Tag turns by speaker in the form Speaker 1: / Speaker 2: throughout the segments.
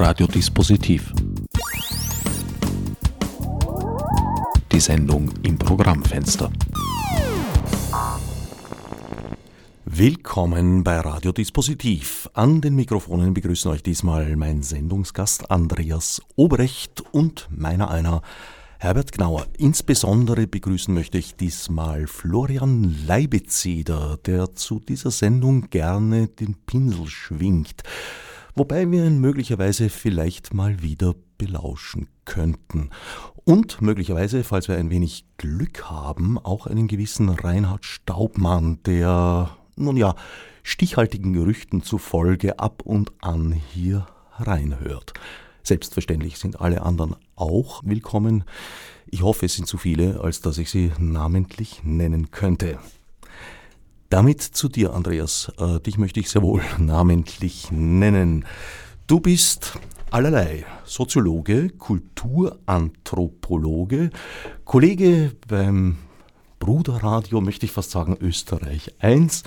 Speaker 1: Radiodispositiv. Die Sendung im Programmfenster. Willkommen bei Radiodispositiv. An den Mikrofonen begrüßen euch diesmal mein Sendungsgast Andreas Obrecht und meiner einer Herbert Gnauer. Insbesondere begrüßen möchte ich diesmal Florian Leibezeder, der zu dieser Sendung gerne den Pinsel schwingt, wobei wir ihn möglicherweise vielleicht mal wieder belauschen könnten. Und möglicherweise, falls wir ein wenig Glück haben, auch einen gewissen Reinhard Staubmann, der, nun ja, stichhaltigen Gerüchten zufolge ab und an hier reinhört. Selbstverständlich sind alle anderen auch willkommen. Ich hoffe, es sind zu viele, als dass ich sie namentlich nennen könnte. Damit zu dir, Andreas. Äh, dich möchte ich sehr wohl namentlich nennen. Du bist allerlei Soziologe, Kulturanthropologe, Kollege beim Bruderradio, möchte ich fast sagen, Österreich 1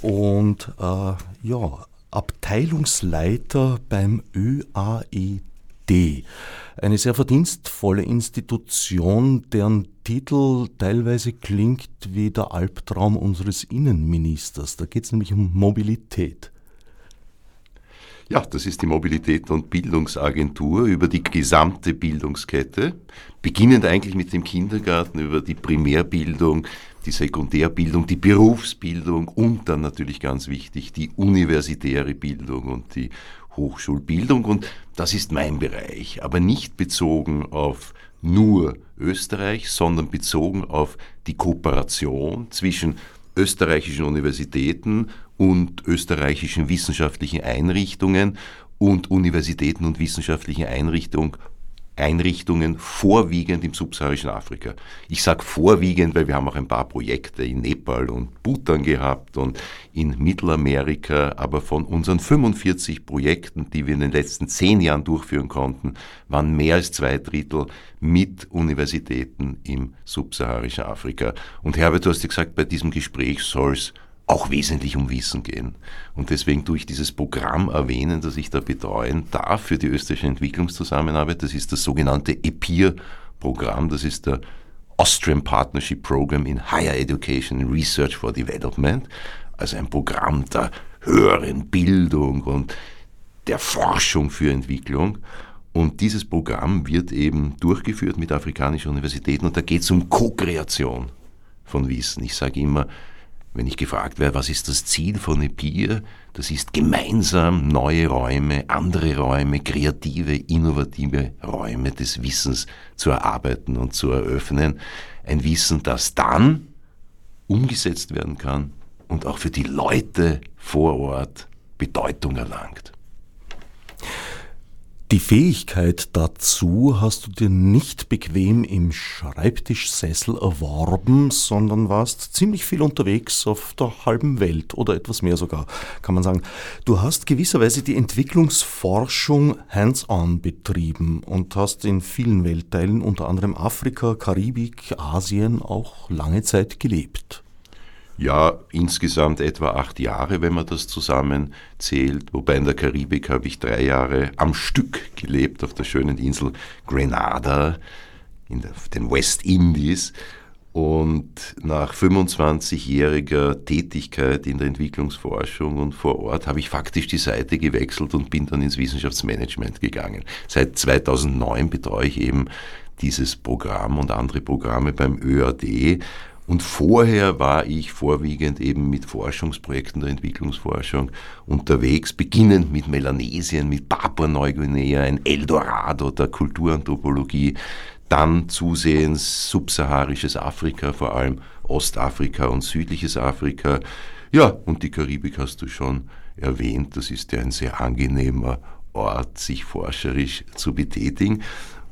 Speaker 1: und äh, ja, Abteilungsleiter beim ÖAED. Eine sehr verdienstvolle Institution, deren Titel teilweise klingt wie der Albtraum unseres Innenministers. Da geht es nämlich um Mobilität.
Speaker 2: Ja, das ist die Mobilität- und Bildungsagentur über die gesamte Bildungskette, beginnend eigentlich mit dem Kindergarten über die Primärbildung, die Sekundärbildung, die Berufsbildung und dann natürlich ganz wichtig die universitäre Bildung und die Hochschulbildung. Und das ist mein Bereich, aber nicht bezogen auf nur Österreich, sondern bezogen auf die Kooperation zwischen österreichischen Universitäten und österreichischen wissenschaftlichen Einrichtungen und Universitäten und wissenschaftlichen Einrichtungen Einrichtungen vorwiegend im subsaharischen Afrika. Ich sage vorwiegend, weil wir haben auch ein paar Projekte in Nepal und Bhutan gehabt und in Mittelamerika, aber von unseren 45 Projekten, die wir in den letzten zehn Jahren durchführen konnten, waren mehr als zwei Drittel mit Universitäten im subsaharischen Afrika. Und Herbert, du hast ja gesagt, bei diesem Gespräch soll es auch wesentlich um Wissen gehen. Und deswegen tue ich dieses Programm erwähnen, das ich da betreuen darf für die österreichische Entwicklungszusammenarbeit. Das ist das sogenannte EPIR-Programm. Das ist der Austrian Partnership Program in Higher Education Research for Development. Also ein Programm der höheren Bildung und der Forschung für Entwicklung. Und dieses Programm wird eben durchgeführt mit afrikanischen Universitäten und da geht es um Co-Kreation von Wissen. Ich sage immer, wenn ich gefragt werde, was ist das Ziel von EPIR, das ist gemeinsam neue Räume, andere Räume, kreative, innovative Räume des Wissens zu erarbeiten und zu eröffnen. Ein Wissen, das dann umgesetzt werden kann und auch für die Leute vor Ort Bedeutung erlangt.
Speaker 1: Die Fähigkeit dazu hast du dir nicht bequem im Schreibtischsessel erworben, sondern warst ziemlich viel unterwegs auf der halben Welt oder etwas mehr sogar, kann man sagen. Du hast gewisserweise die Entwicklungsforschung hands-on betrieben und hast in vielen Weltteilen, unter anderem Afrika, Karibik, Asien, auch lange Zeit gelebt.
Speaker 2: Ja, insgesamt etwa acht Jahre, wenn man das zusammenzählt. Wobei in der Karibik habe ich drei Jahre am Stück gelebt auf der schönen Insel Grenada in den West Indies. Und nach 25-jähriger Tätigkeit in der Entwicklungsforschung und vor Ort habe ich faktisch die Seite gewechselt und bin dann ins Wissenschaftsmanagement gegangen. Seit 2009 betreue ich eben dieses Programm und andere Programme beim ÖAD und vorher war ich vorwiegend eben mit Forschungsprojekten der Entwicklungsforschung unterwegs, beginnend mit Melanesien, mit Papua-Neuguinea, ein Eldorado der Kulturanthropologie, dann zusehends subsaharisches Afrika, vor allem Ostafrika und südliches Afrika. Ja, und die Karibik hast du schon erwähnt, das ist ja ein sehr angenehmer Ort, sich forscherisch zu betätigen.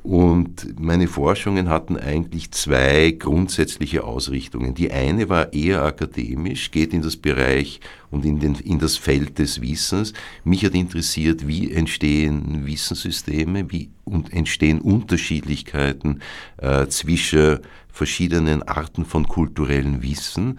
Speaker 2: Und meine Forschungen hatten eigentlich zwei grundsätzliche Ausrichtungen. Die eine war eher akademisch, geht in das Bereich und in, den, in das Feld des Wissens. Mich hat interessiert, wie entstehen Wissenssysteme, wie und entstehen Unterschiedlichkeiten äh, zwischen verschiedenen Arten von kulturellem Wissen.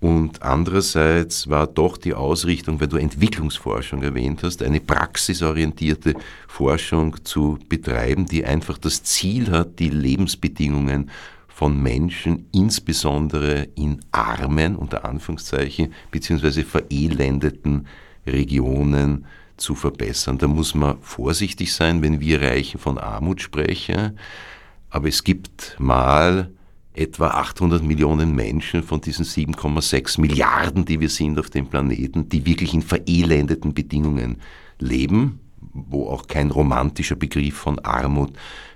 Speaker 2: Und andererseits war doch die Ausrichtung, weil du Entwicklungsforschung erwähnt hast, eine praxisorientierte Forschung zu betreiben, die einfach das Ziel hat, die Lebensbedingungen von Menschen, insbesondere in armen, unter Anführungszeichen, beziehungsweise verelendeten Regionen zu verbessern. Da muss man vorsichtig sein, wenn wir Reichen von Armut sprechen. Aber es gibt mal etwa 800 Millionen Menschen von diesen 7,6 Milliarden, die wir sind auf dem Planeten, die wirklich in verelendeten Bedingungen leben, wo auch kein romantischer Begriff von Armut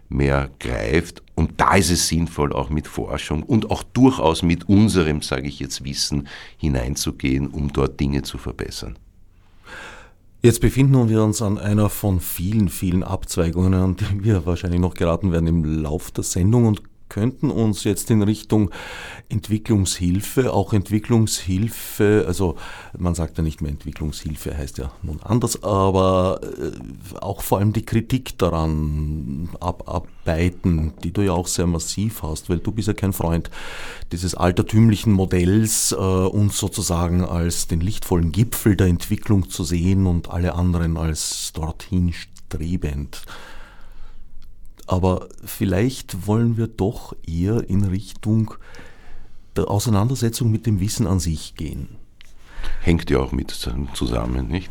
Speaker 2: mehr greift. Und da ist es sinnvoll, auch mit Forschung und auch durchaus mit unserem, sage ich jetzt, Wissen hineinzugehen, um dort Dinge zu verbessern.
Speaker 1: Jetzt befinden wir uns an einer von vielen, vielen Abzweigungen, an die wir wahrscheinlich noch geraten werden im Lauf der Sendung und könnten uns jetzt in Richtung Entwicklungshilfe, auch Entwicklungshilfe, also man sagt ja nicht mehr Entwicklungshilfe, heißt ja nun anders, aber äh, auch vor allem die Kritik daran abarbeiten, die du ja auch sehr massiv hast, weil du bist ja kein Freund dieses altertümlichen Modells, äh, uns sozusagen als den lichtvollen Gipfel der Entwicklung zu sehen und alle anderen als dorthin strebend. Aber vielleicht wollen wir doch eher in Richtung der Auseinandersetzung mit dem Wissen an sich gehen.
Speaker 2: Hängt ja auch mit zusammen, nicht?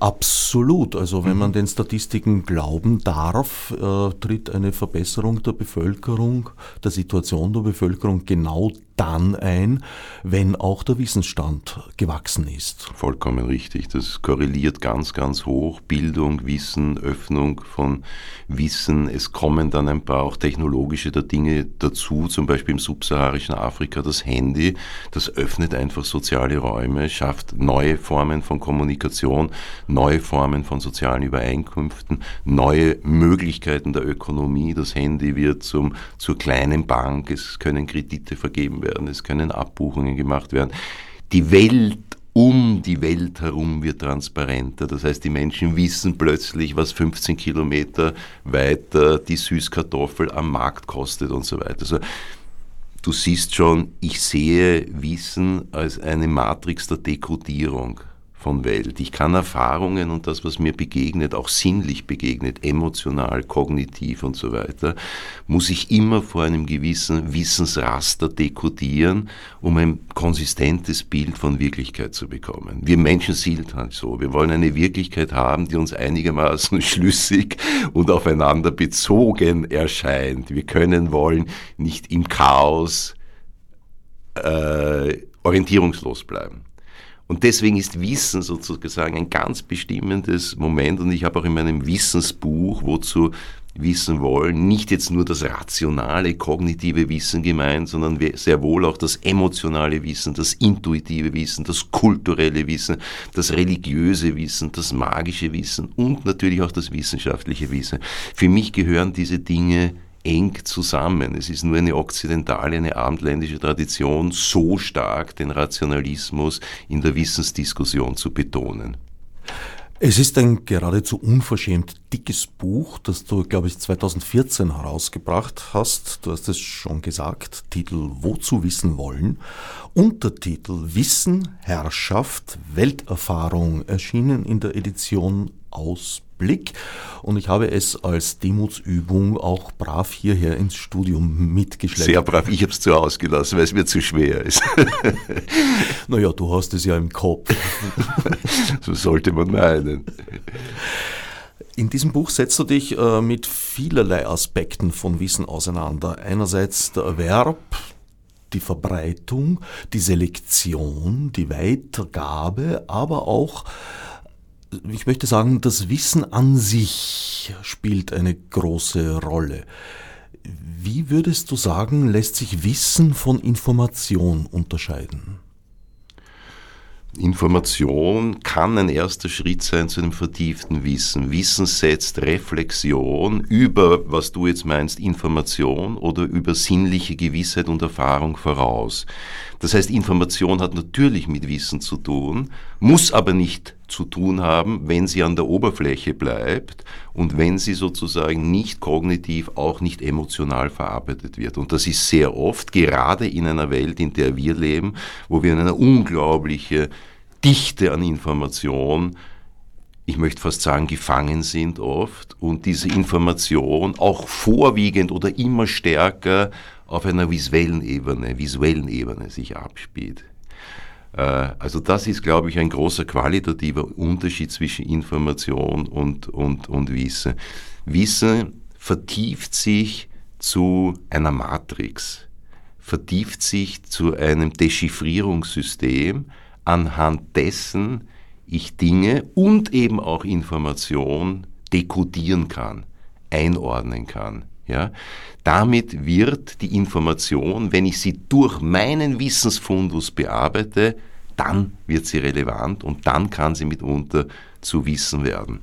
Speaker 1: Absolut. Also wenn man den Statistiken glauben darf, äh, tritt eine Verbesserung der Bevölkerung, der Situation der Bevölkerung genau dann ein, wenn auch der Wissensstand gewachsen ist.
Speaker 2: Vollkommen richtig. Das korreliert ganz, ganz hoch. Bildung, Wissen, Öffnung von Wissen. Es kommen dann ein paar auch technologische Dinge dazu, zum Beispiel im subsaharischen Afrika das Handy. Das öffnet einfach soziale Räume, schafft neue Formen von Kommunikation, neue Formen von sozialen Übereinkünften, neue Möglichkeiten der Ökonomie. Das Handy wird zum, zur kleinen Bank. Es können Kredite vergeben werden werden, es können Abbuchungen gemacht werden. Die Welt um die Welt herum wird transparenter. Das heißt, die Menschen wissen plötzlich, was 15 Kilometer weiter die Süßkartoffel am Markt kostet und so weiter. Also, du siehst schon, ich sehe Wissen als eine Matrix der Dekodierung von Welt. Ich kann Erfahrungen und das, was mir begegnet, auch sinnlich begegnet, emotional, kognitiv und so weiter, muss ich immer vor einem gewissen Wissensraster dekodieren, um ein konsistentes Bild von Wirklichkeit zu bekommen. Wir Menschen sind halt so. Wir wollen eine Wirklichkeit haben, die uns einigermaßen schlüssig und aufeinander bezogen erscheint. Wir können wollen nicht im Chaos äh, orientierungslos bleiben. Und deswegen ist Wissen sozusagen ein ganz bestimmendes Moment. Und ich habe auch in meinem Wissensbuch, wozu wissen wollen, nicht jetzt nur das rationale, kognitive Wissen gemeint, sondern sehr wohl auch das emotionale Wissen, das intuitive Wissen, das kulturelle Wissen, das religiöse Wissen, das magische Wissen und natürlich auch das wissenschaftliche Wissen. Für mich gehören diese Dinge eng zusammen. Es ist nur eine okzidentale, eine abendländische Tradition, so stark den Rationalismus in der Wissensdiskussion zu betonen.
Speaker 1: Es ist ein geradezu unverschämt dickes Buch, das du, glaube ich, 2014 herausgebracht hast. Du hast es schon gesagt. Titel Wozu wissen wollen. Untertitel Wissen, Herrschaft, Welterfahrung erschienen in der Edition Ausblick und ich habe es als Demutsübung auch brav hierher ins Studium mitgeschleppt.
Speaker 2: Sehr brav, ich habe es zu ausgelassen, weil es mir zu schwer ist.
Speaker 1: naja, du hast es ja im Kopf.
Speaker 2: so sollte man meinen.
Speaker 1: In diesem Buch setzt du dich äh, mit vielerlei Aspekten von Wissen auseinander. Einerseits der Erwerb, die Verbreitung, die Selektion, die Weitergabe, aber auch ich möchte sagen, das Wissen an sich spielt eine große Rolle. Wie würdest du sagen, lässt sich Wissen von Information unterscheiden?
Speaker 2: Information kann ein erster Schritt sein zu einem vertieften Wissen. Wissen setzt Reflexion über, was du jetzt meinst, Information oder über sinnliche Gewissheit und Erfahrung voraus. Das heißt, Information hat natürlich mit Wissen zu tun, muss aber nicht zu tun haben, wenn sie an der Oberfläche bleibt und wenn sie sozusagen nicht kognitiv, auch nicht emotional verarbeitet wird. Und das ist sehr oft, gerade in einer Welt, in der wir leben, wo wir eine unglaubliche Dichte an Information ich möchte fast sagen, gefangen sind oft und diese Information auch vorwiegend oder immer stärker auf einer visuellen Ebene, visuellen Ebene sich abspielt. Äh, also das ist, glaube ich, ein großer qualitativer Unterschied zwischen Information und, und, und Wissen. Wissen vertieft sich zu einer Matrix, vertieft sich zu einem Dechiffrierungssystem, anhand dessen ich Dinge und eben auch Information dekodieren kann, einordnen kann. Ja? Damit wird die Information, wenn ich sie durch meinen Wissensfundus bearbeite, dann wird sie relevant und dann kann sie mitunter zu Wissen werden.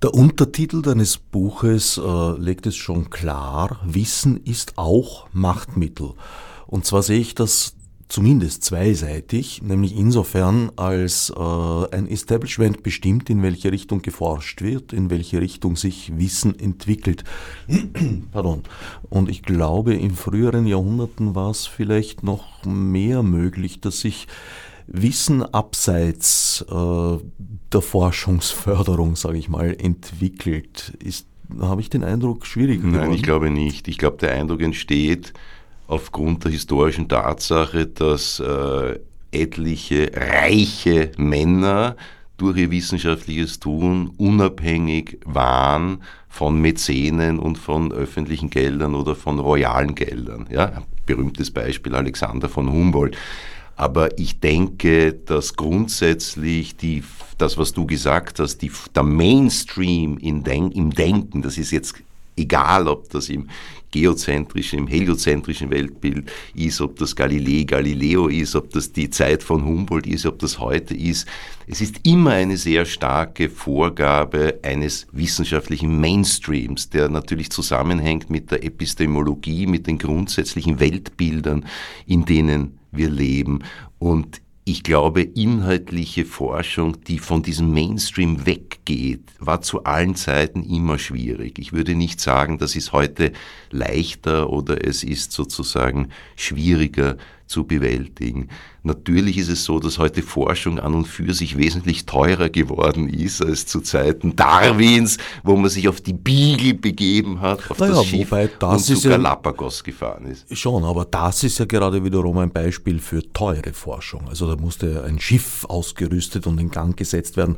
Speaker 1: Der Untertitel deines Buches äh, legt es schon klar, Wissen ist auch Machtmittel. Und zwar sehe ich das zumindest zweiseitig, nämlich insofern, als äh, ein Establishment bestimmt, in welche Richtung geforscht wird, in welche Richtung sich Wissen entwickelt. Pardon. Und ich glaube, in früheren Jahrhunderten war es vielleicht noch mehr möglich, dass sich Wissen abseits äh, der Forschungsförderung, sage ich mal, entwickelt. Ist, habe ich den Eindruck, schwierig
Speaker 2: geworden? Nein, ich glaube nicht. Ich glaube, der Eindruck entsteht, aufgrund der historischen Tatsache, dass äh, etliche reiche Männer durch ihr wissenschaftliches Tun unabhängig waren von Mäzenen und von öffentlichen Geldern oder von royalen Geldern. Ja, berühmtes Beispiel Alexander von Humboldt. Aber ich denke, dass grundsätzlich die, das, was du gesagt hast, die, der Mainstream in Denk, im Denken, das ist jetzt egal, ob das im geozentrischen, im heliozentrischen Weltbild ist, ob das Galilei Galileo ist, ob das die Zeit von Humboldt ist, ob das heute ist. Es ist immer eine sehr starke Vorgabe eines wissenschaftlichen Mainstreams, der natürlich zusammenhängt mit der Epistemologie, mit den grundsätzlichen Weltbildern, in denen wir leben. Und ich glaube, inhaltliche Forschung, die von diesem Mainstream weggeht, war zu allen Zeiten immer schwierig. Ich würde nicht sagen, das ist heute leichter oder es ist sozusagen schwieriger zu bewältigen. Natürlich ist es so, dass heute Forschung an und für sich wesentlich teurer geworden ist als zu Zeiten Darwins, wo man sich auf die Beagle begeben hat, auf naja, das Schiff und zu Galapagos ja, gefahren ist.
Speaker 1: Schon, aber das ist ja gerade wiederum ein Beispiel für teure Forschung. Also da musste ein Schiff ausgerüstet und in Gang gesetzt werden.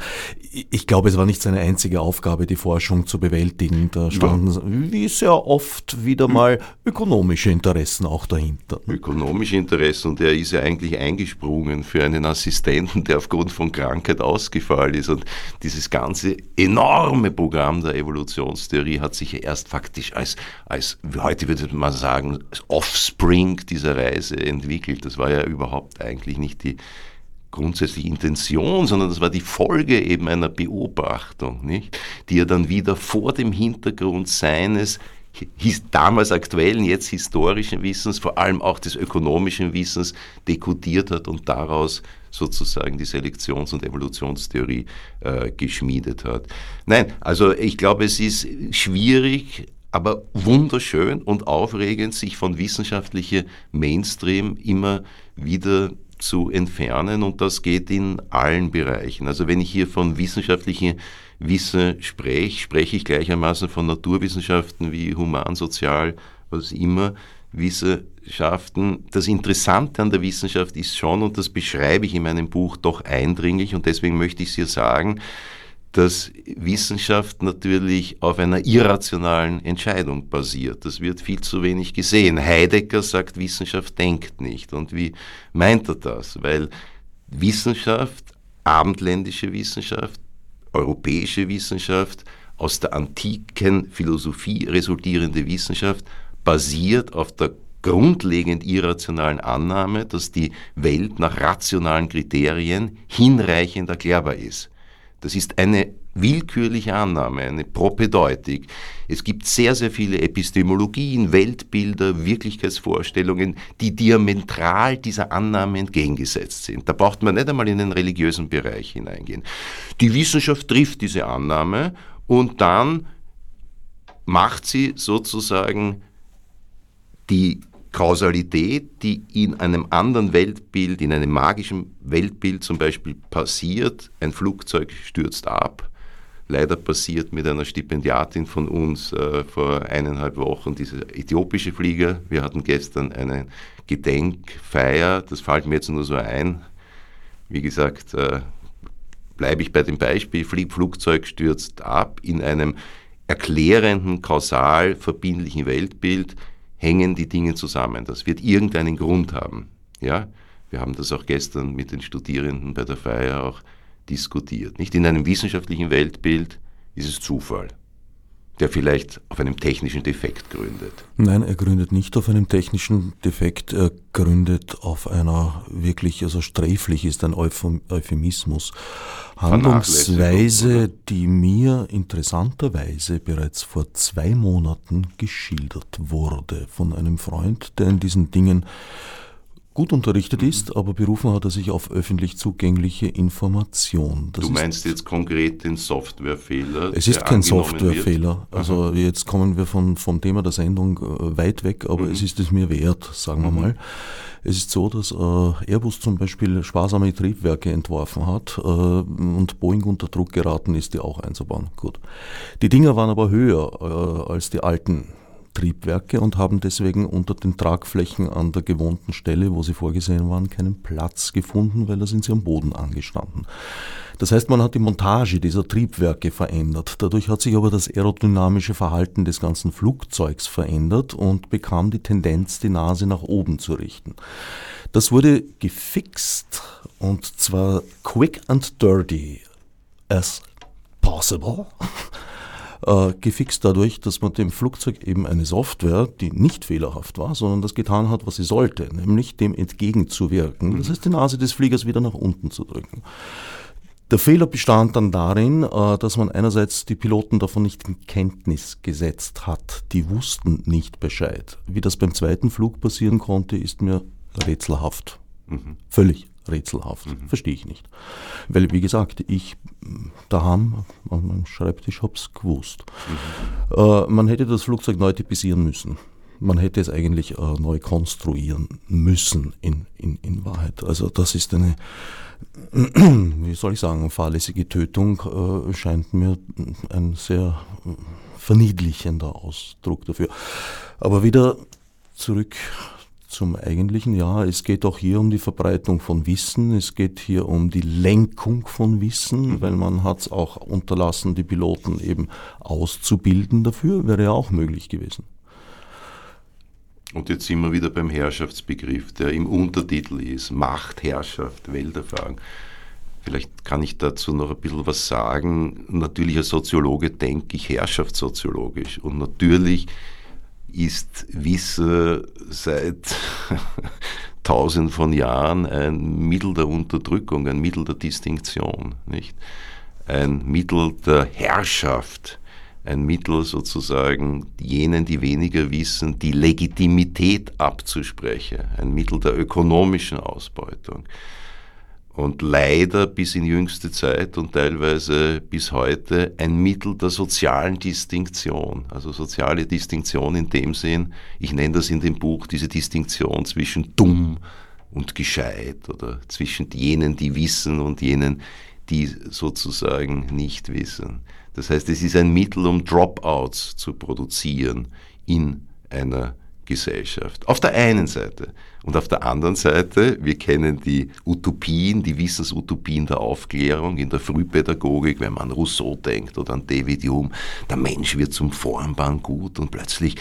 Speaker 1: Ich glaube, es war nicht seine einzige Aufgabe, die Forschung zu bewältigen. Da standen, ja. wie sehr oft, wieder mal ökonomische Interessen auch dahinter.
Speaker 2: Ökonomische Interessen Interessen und er ist ja eigentlich eingesprungen für einen Assistenten, der aufgrund von Krankheit ausgefallen ist. Und dieses ganze enorme Programm der Evolutionstheorie hat sich ja erst faktisch als, als heute würde man sagen, Offspring dieser Reise entwickelt. Das war ja überhaupt eigentlich nicht die grundsätzliche Intention, sondern das war die Folge eben einer Beobachtung, nicht? die er dann wieder vor dem Hintergrund seines damals aktuellen, jetzt historischen Wissens, vor allem auch des ökonomischen Wissens dekodiert hat und daraus sozusagen die Selektions- und Evolutionstheorie äh, geschmiedet hat. Nein, also ich glaube, es ist schwierig, aber wunderschön und aufregend, sich von wissenschaftlicher Mainstream immer wieder zu entfernen und das geht in allen Bereichen. Also wenn ich hier von wissenschaftlichen Wissen spreche, spreche ich gleichermaßen von Naturwissenschaften wie Human, Sozial, was immer, Wissenschaften. Das Interessante an der Wissenschaft ist schon, und das beschreibe ich in meinem Buch doch eindringlich, und deswegen möchte ich es hier sagen, dass Wissenschaft natürlich auf einer irrationalen Entscheidung basiert. Das wird viel zu wenig gesehen. Heidegger sagt, Wissenschaft denkt nicht. Und wie meint er das? Weil Wissenschaft, abendländische Wissenschaft, europäische Wissenschaft, aus der antiken Philosophie resultierende Wissenschaft basiert auf der grundlegend irrationalen Annahme, dass die Welt nach rationalen Kriterien hinreichend erklärbar ist. Das ist eine willkürliche Annahme, eine Propedeutik. Es gibt sehr, sehr viele Epistemologien, Weltbilder, Wirklichkeitsvorstellungen, die diametral dieser Annahme entgegengesetzt sind. Da braucht man nicht einmal in den religiösen Bereich hineingehen. Die Wissenschaft trifft diese Annahme und dann macht sie sozusagen die Kausalität, die in einem anderen Weltbild, in einem magischen Weltbild zum Beispiel passiert, ein Flugzeug stürzt ab, leider passiert mit einer Stipendiatin von uns äh, vor eineinhalb Wochen, dieser äthiopische Flieger. Wir hatten gestern eine Gedenkfeier, das fällt mir jetzt nur so ein. Wie gesagt, äh, bleibe ich bei dem Beispiel, Flugzeug stürzt ab in einem erklärenden, kausal verbindlichen Weltbild hängen die Dinge zusammen. Das wird irgendeinen Grund haben. Ja? Wir haben das auch gestern mit den Studierenden bei der Feier auch diskutiert. Nicht in einem wissenschaftlichen Weltbild ist es Zufall, der vielleicht auf einem technischen Defekt gründet.
Speaker 1: Nein, er gründet nicht auf einem technischen Defekt, er gründet auf einer wirklich, also sträflich ist ein Euphemismus, Handlungsweise, die mir interessanterweise bereits vor zwei Monaten geschildert wurde von einem Freund, der in diesen Dingen gut unterrichtet ist, aber berufen hat er sich auf öffentlich zugängliche Information.
Speaker 2: Das du meinst jetzt konkret den Softwarefehler?
Speaker 1: Es ist kein Softwarefehler. Also jetzt kommen wir von, vom Thema der Sendung äh, weit weg, aber mhm. es ist es mir wert, sagen wir mhm. mal. Es ist so, dass äh, Airbus zum Beispiel sparsame Triebwerke entworfen hat äh, und Boeing unter Druck geraten ist, die auch einzubauen. Gut. Die Dinger waren aber höher äh, als die alten Triebwerke und haben deswegen unter den Tragflächen an der gewohnten Stelle, wo sie vorgesehen waren, keinen Platz gefunden, weil da sind sie am Boden angestanden. Das heißt, man hat die Montage dieser Triebwerke verändert. Dadurch hat sich aber das aerodynamische Verhalten des ganzen Flugzeugs verändert und bekam die Tendenz, die Nase nach oben zu richten. Das wurde gefixt und zwar quick and dirty as possible äh, gefixt dadurch, dass man dem Flugzeug eben eine Software, die nicht fehlerhaft war, sondern das getan hat, was sie sollte, nämlich dem entgegenzuwirken. Das heißt, die Nase des Fliegers wieder nach unten zu drücken. Der Fehler bestand dann darin, äh, dass man einerseits die Piloten davon nicht in Kenntnis gesetzt hat. Die wussten nicht Bescheid. Wie das beim zweiten Flug passieren konnte, ist mir rätselhaft. Mhm. Völlig rätselhaft. Mhm. Verstehe ich nicht. Weil, wie gesagt, ich daheim an meinem Schreibtisch habe es gewusst. Mhm. Äh, man hätte das Flugzeug neu typisieren müssen. Man hätte es eigentlich äh, neu konstruieren müssen in, in, in Wahrheit. Also das ist eine, wie soll ich sagen, fahrlässige Tötung äh, scheint mir ein sehr verniedlichender Ausdruck dafür. Aber wieder zurück zum eigentlichen. Ja, es geht auch hier um die Verbreitung von Wissen, es geht hier um die Lenkung von Wissen, weil man hat es auch unterlassen, die Piloten eben auszubilden dafür, wäre ja auch möglich gewesen.
Speaker 2: Und jetzt sind wir wieder beim Herrschaftsbegriff, der im Untertitel ist, Macht, Herrschaft, Welterfahrung. Vielleicht kann ich dazu noch ein bisschen was sagen. Natürlich als Soziologe denke ich herrschaftssoziologisch und natürlich ist Wissen seit tausend von Jahren ein Mittel der Unterdrückung, ein Mittel der Distinktion, nicht? Ein Mittel der Herrschaft, ein Mittel sozusagen jenen, die weniger wissen, die Legitimität abzusprechen, ein Mittel der ökonomischen Ausbeutung und leider bis in jüngste Zeit und teilweise bis heute ein Mittel der sozialen Distinktion. Also soziale Distinktion in dem Sinn, ich nenne das in dem Buch diese Distinktion zwischen dumm und gescheit oder zwischen jenen, die wissen und jenen, die sozusagen nicht wissen. Das heißt, es ist ein Mittel, um Dropouts zu produzieren in einer Gesellschaft. Auf der einen Seite. Und auf der anderen Seite, wir kennen die Utopien, die Wissensutopien der Aufklärung in der Frühpädagogik, wenn man an Rousseau denkt oder an David Hume. Der Mensch wird zum Formbaren gut und plötzlich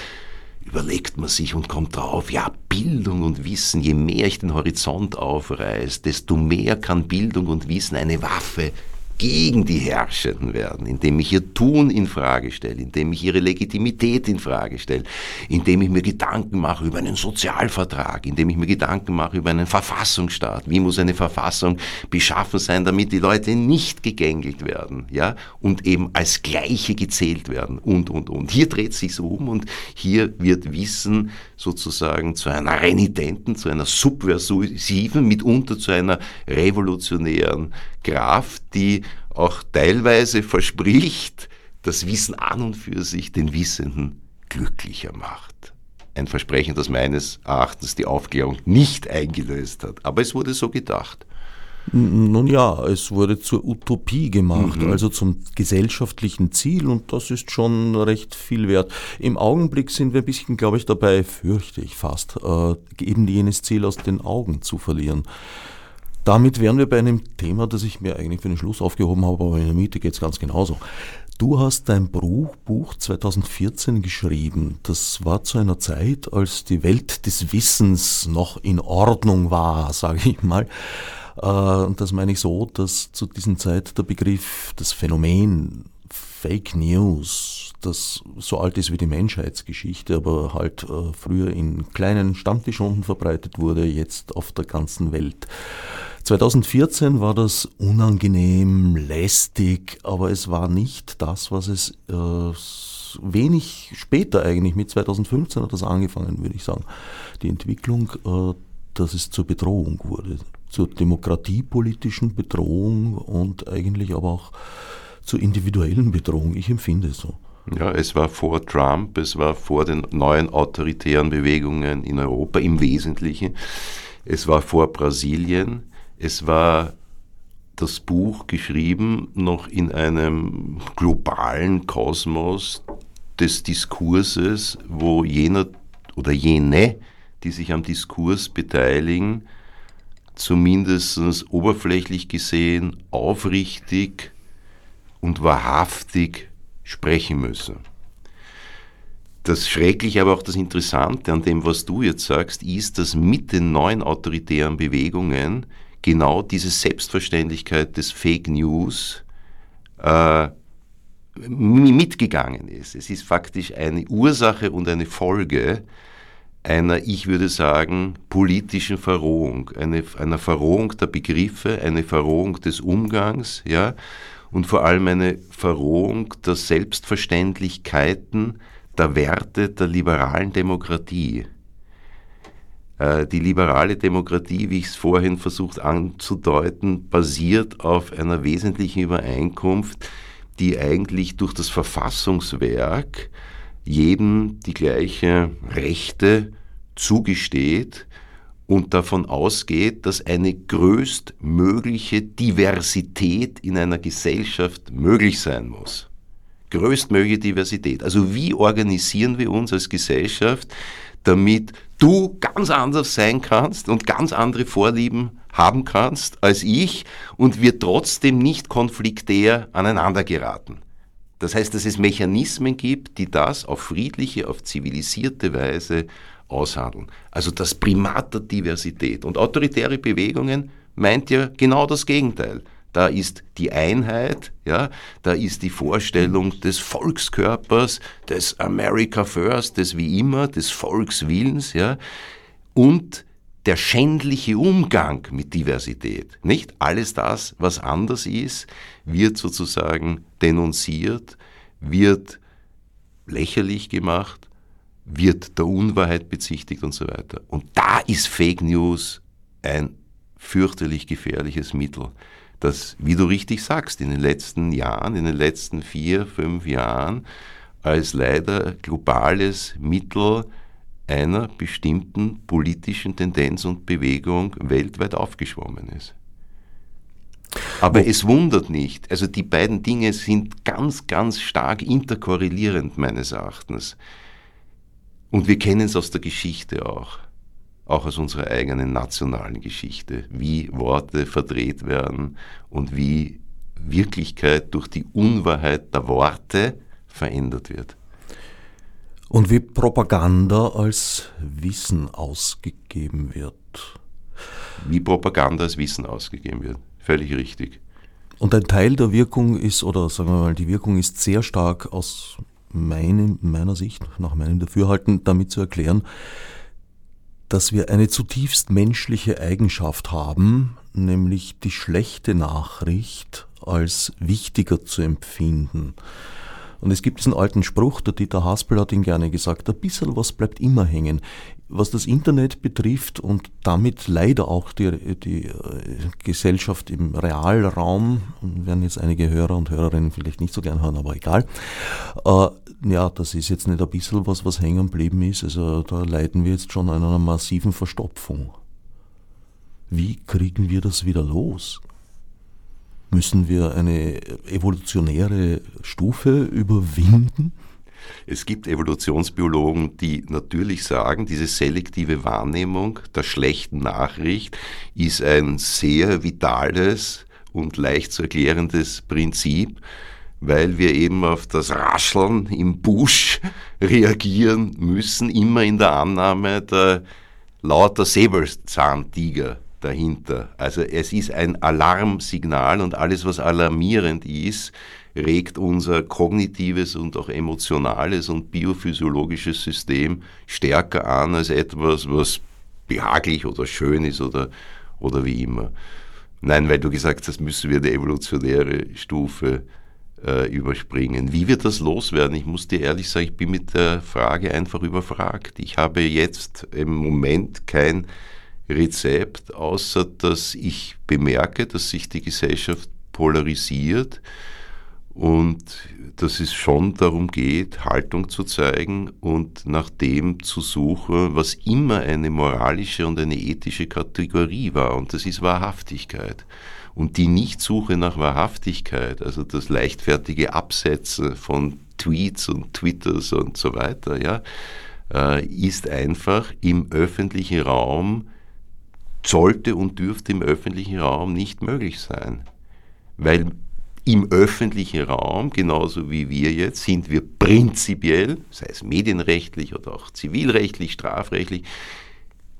Speaker 2: überlegt man sich und kommt drauf, ja, Bildung und Wissen, je mehr ich den Horizont aufreiß, desto mehr kann Bildung und Wissen eine Waffe gegen die Herrschenden werden, indem ich ihr Tun in Frage stelle, indem ich ihre Legitimität in Frage stelle, indem ich mir Gedanken mache über einen Sozialvertrag, indem ich mir Gedanken mache über einen Verfassungsstaat. Wie muss eine Verfassung beschaffen sein, damit die Leute nicht gegängelt werden, ja, und eben als Gleiche gezählt werden und, und, und. Hier dreht sich's um und hier wird Wissen sozusagen zu einer renitenten, zu einer subversiven, mitunter zu einer revolutionären Kraft, die auch teilweise verspricht, das Wissen an und für sich den Wissenden glücklicher macht. Ein Versprechen, das meines Erachtens die Aufklärung nicht eingelöst hat. Aber es wurde so gedacht.
Speaker 1: Nun ja, es wurde zur Utopie gemacht, mhm. also zum gesellschaftlichen Ziel und das ist schon recht viel wert. Im Augenblick sind wir ein bisschen, glaube ich, dabei, fürchte ich fast, äh, eben jenes Ziel aus den Augen zu verlieren. Damit wären wir bei einem Thema, das ich mir eigentlich für den Schluss aufgehoben habe, aber in der Miete geht es ganz genauso. Du hast dein Buch, Buch 2014 geschrieben. Das war zu einer Zeit, als die Welt des Wissens noch in Ordnung war, sage ich mal. Äh, und das meine ich so, dass zu dieser Zeit der Begriff, das Phänomen Fake News, das so alt ist wie die Menschheitsgeschichte, aber halt äh, früher in kleinen Stammtischrunden verbreitet wurde, jetzt auf der ganzen Welt. 2014 war das unangenehm, lästig, aber es war nicht das, was es äh, wenig später eigentlich, mit 2015 hat das angefangen, würde ich sagen. Die Entwicklung, äh, dass es zur Bedrohung wurde, zur demokratiepolitischen Bedrohung und eigentlich aber auch zur individuellen Bedrohung. Ich empfinde es so.
Speaker 2: Ja, es war vor Trump, es war vor den neuen autoritären Bewegungen in Europa im Wesentlichen. Es war vor Brasilien. Es war das Buch geschrieben noch in einem globalen Kosmos des Diskurses, wo jener oder jene, die sich am Diskurs beteiligen, zumindest oberflächlich gesehen aufrichtig und wahrhaftig sprechen müssen. Das Schreckliche, aber auch das Interessante an dem, was du jetzt sagst, ist, dass mit den neuen autoritären Bewegungen genau diese Selbstverständlichkeit des Fake News äh, mitgegangen ist. Es ist faktisch eine Ursache und eine Folge einer, ich würde sagen, politischen Verrohung, eine, einer Verrohung der Begriffe, eine Verrohung des Umgangs, ja, und vor allem eine Verrohung der Selbstverständlichkeiten, der Werte der liberalen Demokratie. Äh, die liberale Demokratie, wie ich es vorhin versucht anzudeuten, basiert auf einer wesentlichen Übereinkunft, die eigentlich durch das Verfassungswerk jedem die gleiche Rechte zugesteht und davon ausgeht, dass eine größtmögliche Diversität in einer Gesellschaft möglich sein muss. Größtmögliche Diversität. Also wie organisieren wir uns als Gesellschaft, damit du ganz anders sein kannst und ganz andere Vorlieben haben kannst als ich und wir trotzdem nicht konfliktär aneinander geraten. Das heißt, dass es Mechanismen gibt, die das auf friedliche, auf zivilisierte Weise aushandeln. Also das Primat der Diversität. Und autoritäre Bewegungen meint ja genau das Gegenteil. Da ist die Einheit, ja, da ist die Vorstellung des Volkskörpers, des America First, des wie immer, des Volkswillens, ja, und der schändliche Umgang mit Diversität. Nicht alles das, was anders ist, wird sozusagen denunziert, wird lächerlich gemacht, wird der Unwahrheit bezichtigt und so weiter. Und da ist Fake News ein fürchterlich gefährliches Mittel das, wie du richtig sagst, in den letzten Jahren, in den letzten vier, fünf Jahren als leider globales Mittel einer bestimmten politischen Tendenz und Bewegung weltweit aufgeschwommen ist. Aber es wundert nicht. Also die beiden Dinge sind ganz, ganz stark interkorrelierend meines Erachtens. Und wir kennen es aus der Geschichte auch auch aus unserer eigenen nationalen Geschichte, wie Worte verdreht werden und wie Wirklichkeit durch die Unwahrheit der Worte verändert wird.
Speaker 1: Und wie Propaganda als Wissen ausgegeben wird.
Speaker 2: Wie Propaganda als Wissen ausgegeben wird. Völlig richtig.
Speaker 1: Und ein Teil der Wirkung ist, oder sagen wir mal, die Wirkung ist sehr stark aus meinem, meiner Sicht, nach meinem Dafürhalten, damit zu erklären, dass wir eine zutiefst menschliche Eigenschaft haben, nämlich die schlechte Nachricht als wichtiger zu empfinden. Und es gibt diesen alten Spruch, der Dieter Haspel hat ihn gerne gesagt, ein bisschen was bleibt immer hängen. Was das Internet betrifft und damit leider auch die, die äh, Gesellschaft im Realraum, werden jetzt einige Hörer und Hörerinnen vielleicht nicht so gern hören, aber egal, äh, ja, das ist jetzt nicht ein bisschen was, was hängen geblieben ist. Also da leiden wir jetzt schon an einer massiven Verstopfung. Wie kriegen wir das wieder los? Müssen wir eine evolutionäre Stufe überwinden?
Speaker 2: Es gibt Evolutionsbiologen, die natürlich sagen, diese selektive Wahrnehmung der schlechten Nachricht ist ein sehr vitales und leicht zu erklärendes Prinzip, weil wir eben auf das Rascheln im Busch reagieren müssen, immer in der Annahme der lauter Säbelzahntiger dahinter. Also es ist ein Alarmsignal und alles, was alarmierend ist, regt unser kognitives und auch emotionales und biophysiologisches System stärker an als etwas, was behaglich oder schön ist oder, oder wie immer. Nein, weil du gesagt hast, müssen wir eine evolutionäre Stufe äh, überspringen. Wie wird das loswerden? Ich muss dir ehrlich sagen, ich bin mit der Frage einfach überfragt. Ich habe jetzt im Moment kein Rezept, außer dass ich bemerke, dass sich die Gesellschaft polarisiert und dass es schon darum geht, Haltung zu zeigen und nach dem zu suchen, was immer eine moralische und eine ethische Kategorie war, und das ist Wahrhaftigkeit. Und die Nichtsuche nach Wahrhaftigkeit, also das leichtfertige Absetzen von Tweets und Twitters und so weiter, ja, äh, ist einfach im öffentlichen Raum sollte und dürfte im öffentlichen Raum nicht möglich sein. Weil im öffentlichen Raum, genauso wie wir jetzt, sind wir prinzipiell, sei es medienrechtlich oder auch zivilrechtlich, strafrechtlich,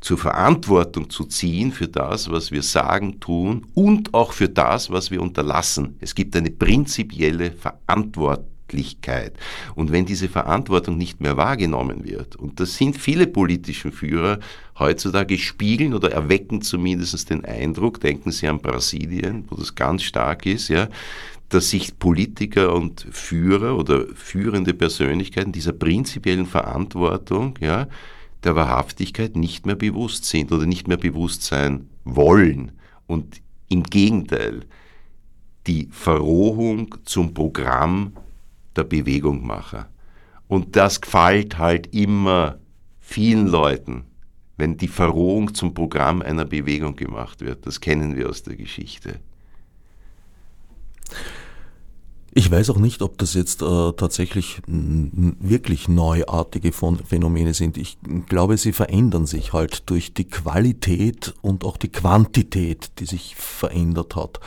Speaker 2: zur Verantwortung zu ziehen für das, was wir sagen, tun und auch für das, was wir unterlassen. Es gibt eine prinzipielle Verantwortung Verantwortlichkeit. Und wenn diese Verantwortung nicht mehr wahrgenommen wird, und das sind viele politischen Führer heutzutage spiegeln oder erwecken zumindest den Eindruck, denken Sie an Brasilien, wo das ganz stark ist, ja, dass sich Politiker und Führer oder führende Persönlichkeiten dieser prinzipiellen Verantwortung, ja, der Wahrhaftigkeit nicht mehr bewusst sind oder nicht mehr bewusst sein wollen. Und im Gegenteil, die Verrohung zum Programm der Bewegungmacher. Und das gefällt halt immer vielen Leuten, wenn die Verrohung zum Programm einer Bewegung gemacht wird. Das kennen wir aus der Geschichte.
Speaker 1: Ich weiß auch nicht, ob das jetzt äh, tatsächlich wirklich neuartige Phänomene sind. Ich glaube, sie verändern sich halt durch die Qualität und auch die Quantität, die sich verändert hat.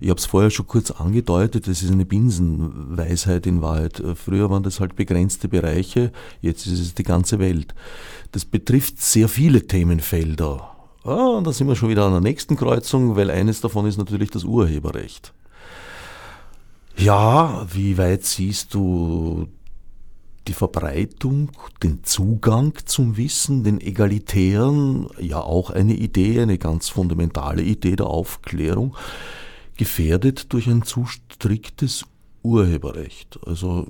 Speaker 1: Ich habe es vorher schon kurz angedeutet, das ist eine Binsenweisheit in Wahrheit. Äh, früher waren das halt begrenzte Bereiche, jetzt ist es die ganze Welt. Das betrifft sehr viele Themenfelder. Ah, und da sind wir schon wieder an der nächsten Kreuzung, weil eines davon ist natürlich das Urheberrecht. Ja, wie weit siehst du die Verbreitung, den Zugang zum Wissen, den egalitären, ja auch eine Idee, eine ganz fundamentale Idee der Aufklärung, gefährdet durch ein zu striktes Urheberrecht. Also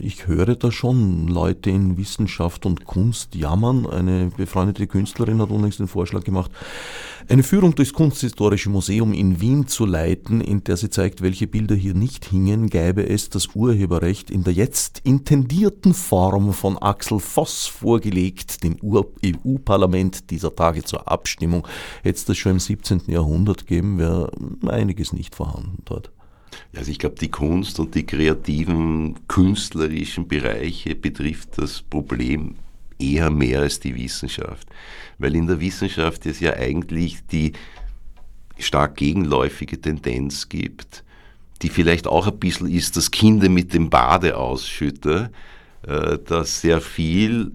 Speaker 1: ich höre da schon Leute in Wissenschaft und Kunst jammern. Eine befreundete Künstlerin hat unlängst den Vorschlag gemacht, eine Führung durchs Kunsthistorische Museum in Wien zu leiten, in der sie zeigt, welche Bilder hier nicht hingen, gäbe es das Urheberrecht in der jetzt intendierten Form von Axel Voss vorgelegt, dem EU-Parlament dieser Tage zur Abstimmung. Hätte es das schon im 17. Jahrhundert gegeben, wäre einiges nicht vorhanden dort.
Speaker 2: Also ich glaube, die Kunst und die kreativen, künstlerischen Bereiche betrifft das Problem eher mehr als die Wissenschaft. Weil in der Wissenschaft es ja eigentlich die stark gegenläufige Tendenz gibt, die vielleicht auch ein bisschen ist, dass Kinder mit dem Bade ausschütten, äh, dass sehr viel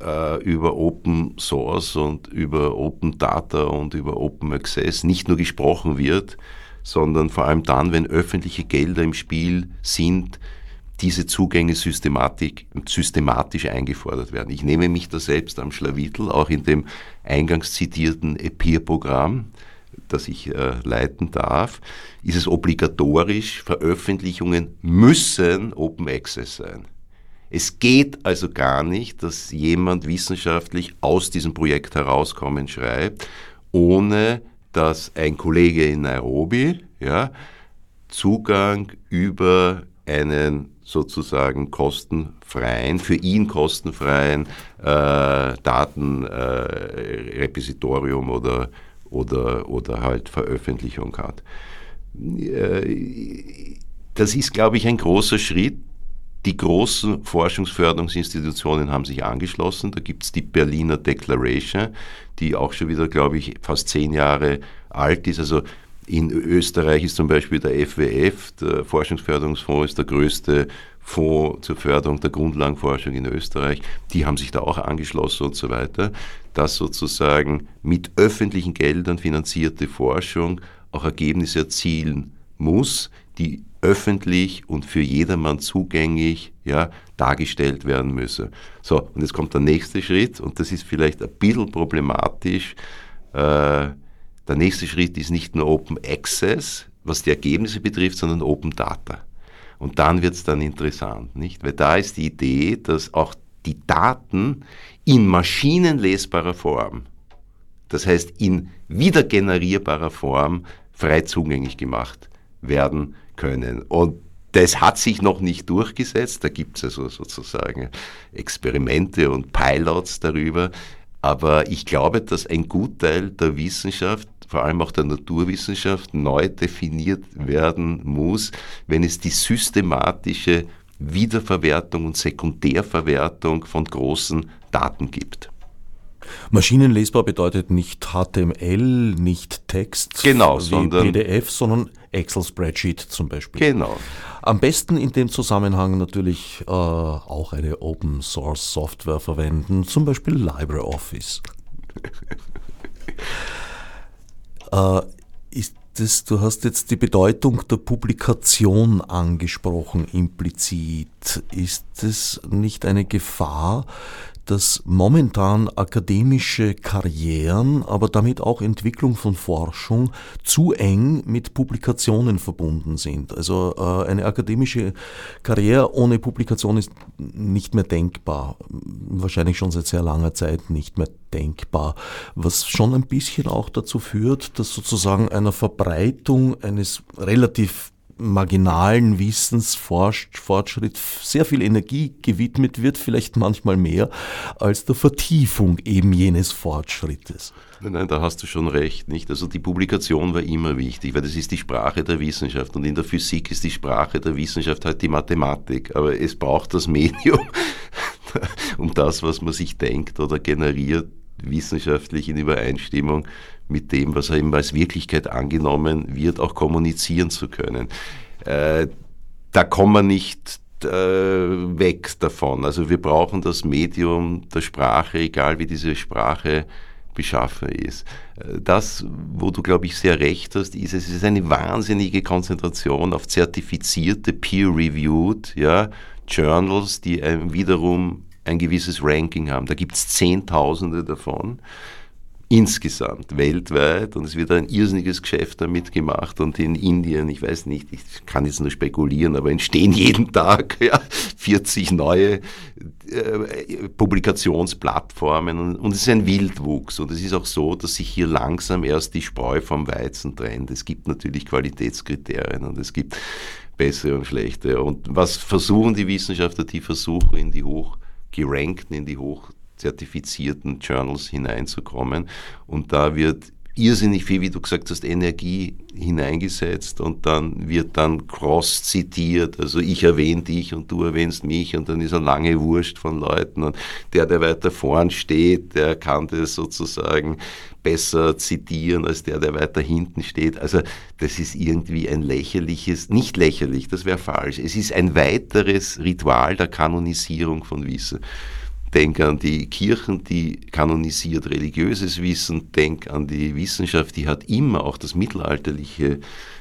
Speaker 2: äh, über Open Source und über Open Data und über Open Access nicht nur gesprochen wird, sondern vor allem dann, wenn öffentliche Gelder im Spiel sind, diese Zugänge systematisch, eingefordert werden. Ich nehme mich da selbst am Schlawittel, auch in dem eingangs zitierten EPIR-Programm, das ich äh, leiten darf, ist es obligatorisch, Veröffentlichungen müssen Open Access sein. Es geht also gar nicht, dass jemand wissenschaftlich aus diesem Projekt herauskommen schreibt, ohne dass ein Kollege in Nairobi ja, Zugang über einen sozusagen kostenfreien, für ihn kostenfreien äh, Datenrepositorium äh, oder, oder, oder halt Veröffentlichung hat. Äh, das ist, glaube ich, ein großer Schritt. Die großen Forschungsförderungsinstitutionen haben sich angeschlossen. Da gibt es die Berliner Declaration, die auch schon wieder, glaube ich, fast zehn Jahre alt ist. Also in Österreich ist zum Beispiel der FWF, der Forschungsförderungsfonds, ist der größte Fonds zur Förderung der Grundlagenforschung in Österreich. Die haben sich da auch angeschlossen und so weiter, dass sozusagen mit öffentlichen Geldern finanzierte Forschung auch Ergebnisse erzielen muss, die öffentlich und für jedermann zugänglich ja, dargestellt werden müssen. So, und jetzt kommt der nächste Schritt und das ist vielleicht ein bisschen problematisch. Äh, der nächste Schritt ist nicht nur Open Access, was die Ergebnisse betrifft, sondern Open Data. Und dann wird es dann interessant, nicht? Weil da ist die Idee, dass auch die Daten in maschinenlesbarer Form, das heißt in wiedergenerierbarer Form, frei zugänglich gemacht werden können. Und das hat sich noch nicht durchgesetzt. Da gibt es also sozusagen Experimente und Pilots darüber. Aber ich glaube, dass ein Gutteil der Wissenschaft vor allem auch der Naturwissenschaft neu definiert werden muss, wenn es die systematische Wiederverwertung und Sekundärverwertung von großen Daten gibt.
Speaker 1: Maschinenlesbar bedeutet nicht HTML, nicht Text,
Speaker 2: genau,
Speaker 1: wie
Speaker 2: sondern
Speaker 1: PDF, sondern Excel-Spreadsheet zum Beispiel.
Speaker 2: Genau.
Speaker 1: Am besten in dem Zusammenhang natürlich äh, auch eine Open Source Software verwenden, zum Beispiel LibreOffice. Äh, ist das, du hast jetzt die Bedeutung der Publikation angesprochen, implizit. Ist es nicht eine Gefahr, dass momentan akademische Karrieren, aber damit auch Entwicklung von Forschung zu eng mit Publikationen verbunden sind. Also äh, eine akademische Karriere ohne Publikation ist nicht mehr denkbar. Wahrscheinlich schon seit sehr langer Zeit nicht mehr denkbar. Was schon ein bisschen auch dazu führt, dass sozusagen einer Verbreitung eines relativ marginalen Wissensfortschritt sehr viel Energie gewidmet wird, vielleicht manchmal mehr, als der Vertiefung eben jenes Fortschrittes.
Speaker 2: Nein, nein, da hast du schon recht, nicht? Also die Publikation war immer wichtig, weil das ist die Sprache der Wissenschaft und in der Physik ist die Sprache der Wissenschaft halt die Mathematik, aber es braucht das Medium, um das, was man sich denkt oder generiert, wissenschaftlich in Übereinstimmung mit dem, was eben als Wirklichkeit angenommen wird, auch kommunizieren zu können. Äh, da kommen wir nicht äh, weg davon. Also wir brauchen das Medium der Sprache, egal wie diese Sprache beschaffen ist. Äh, das, wo du, glaube ich, sehr recht hast, ist, es ist eine wahnsinnige Konzentration auf zertifizierte, peer-reviewed ja, Journals, die wiederum ein gewisses Ranking haben. Da gibt es Zehntausende davon insgesamt weltweit und es wird ein irrsinniges Geschäft damit gemacht und in Indien, ich weiß nicht, ich kann jetzt nur spekulieren, aber entstehen jeden Tag ja, 40 neue äh, Publikationsplattformen und, und, es ist ein Wildwuchs und es ist auch so, dass sich hier langsam erst die Spreu vom Weizen trennt. Es gibt natürlich Qualitätskriterien und es gibt bessere und schlechte und was versuchen die Wissenschaftler? Die versuchen in die hoch gerankten, in die hoch zertifizierten Journals hineinzukommen. Und da wird irrsinnig viel, wie du gesagt hast, Energie hineingesetzt und dann wird dann cross zitiert. Also ich erwähne dich und du erwähnst mich und dann ist eine lange Wurst von Leuten und der, der weiter vorn steht, der kann das sozusagen besser zitieren als der, der weiter hinten steht. Also das ist irgendwie ein lächerliches, nicht lächerlich, das wäre falsch. Es ist ein weiteres Ritual der Kanonisierung von Wissen Denk an die Kirchen, die kanonisiert religiöses Wissen. Denk an die Wissenschaft, die hat immer auch das mittelalterliche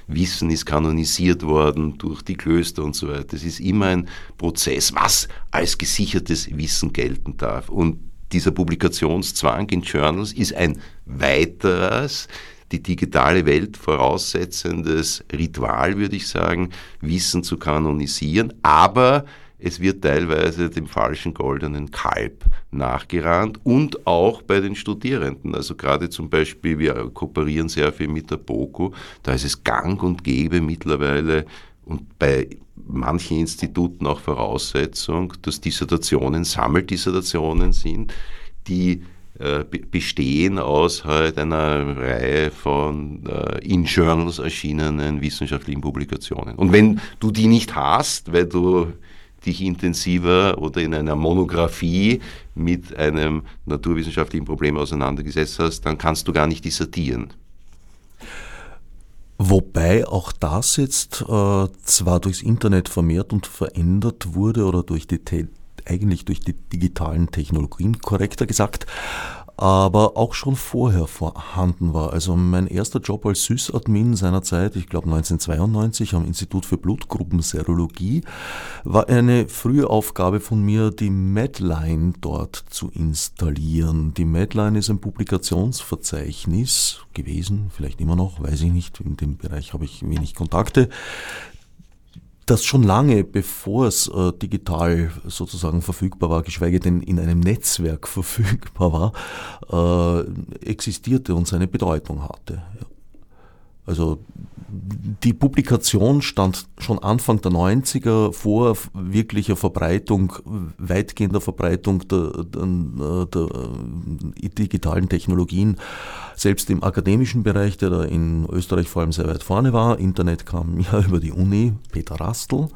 Speaker 2: Wissen ist kanonisiert worden durch die Klöster und so weiter. Es ist immer ein Prozess, was als gesichertes Wissen gelten darf. Und dieser Publikationszwang in Journals ist ein weiteres, die digitale Welt voraussetzendes Ritual, würde ich sagen, Wissen zu kanonisieren, aber es wird teilweise dem falschen goldenen Kalb nachgerannt und auch bei den Studierenden. Also gerade zum Beispiel, wir kooperieren sehr viel mit der BOKU, da ist es gang und gäbe mittlerweile und bei manchen Instituten auch Voraussetzung, dass Dissertationen Sammeldissertationen sind, die äh, bestehen aus halt einer Reihe von äh, in Journals erschienenen wissenschaftlichen Publikationen. Und wenn du die nicht hast, weil du dich intensiver oder in einer Monographie mit einem naturwissenschaftlichen Problem auseinandergesetzt hast, dann kannst du gar nicht dissertieren.
Speaker 1: Wobei auch das jetzt äh, zwar durchs Internet vermehrt und verändert wurde oder durch die eigentlich durch die digitalen Technologien, korrekter gesagt, aber auch schon vorher vorhanden war. Also mein erster Job als Sysadmin seinerzeit, ich glaube 1992 am Institut für Blutgruppenserologie, war eine frühe Aufgabe von mir, die Medline dort zu installieren. Die Medline ist ein Publikationsverzeichnis gewesen, vielleicht immer noch, weiß ich nicht, in dem Bereich habe ich wenig Kontakte, das schon lange, bevor es äh, digital sozusagen verfügbar war, geschweige denn in einem Netzwerk verfügbar war, äh, existierte und seine Bedeutung hatte. Also die Publikation stand schon Anfang der 90er vor wirklicher Verbreitung, weitgehender Verbreitung der, der, der, äh, digitalen Technologien, selbst im akademischen Bereich, der da in Österreich vor allem sehr weit vorne war. Internet kam ja über die Uni, Peter Rastl,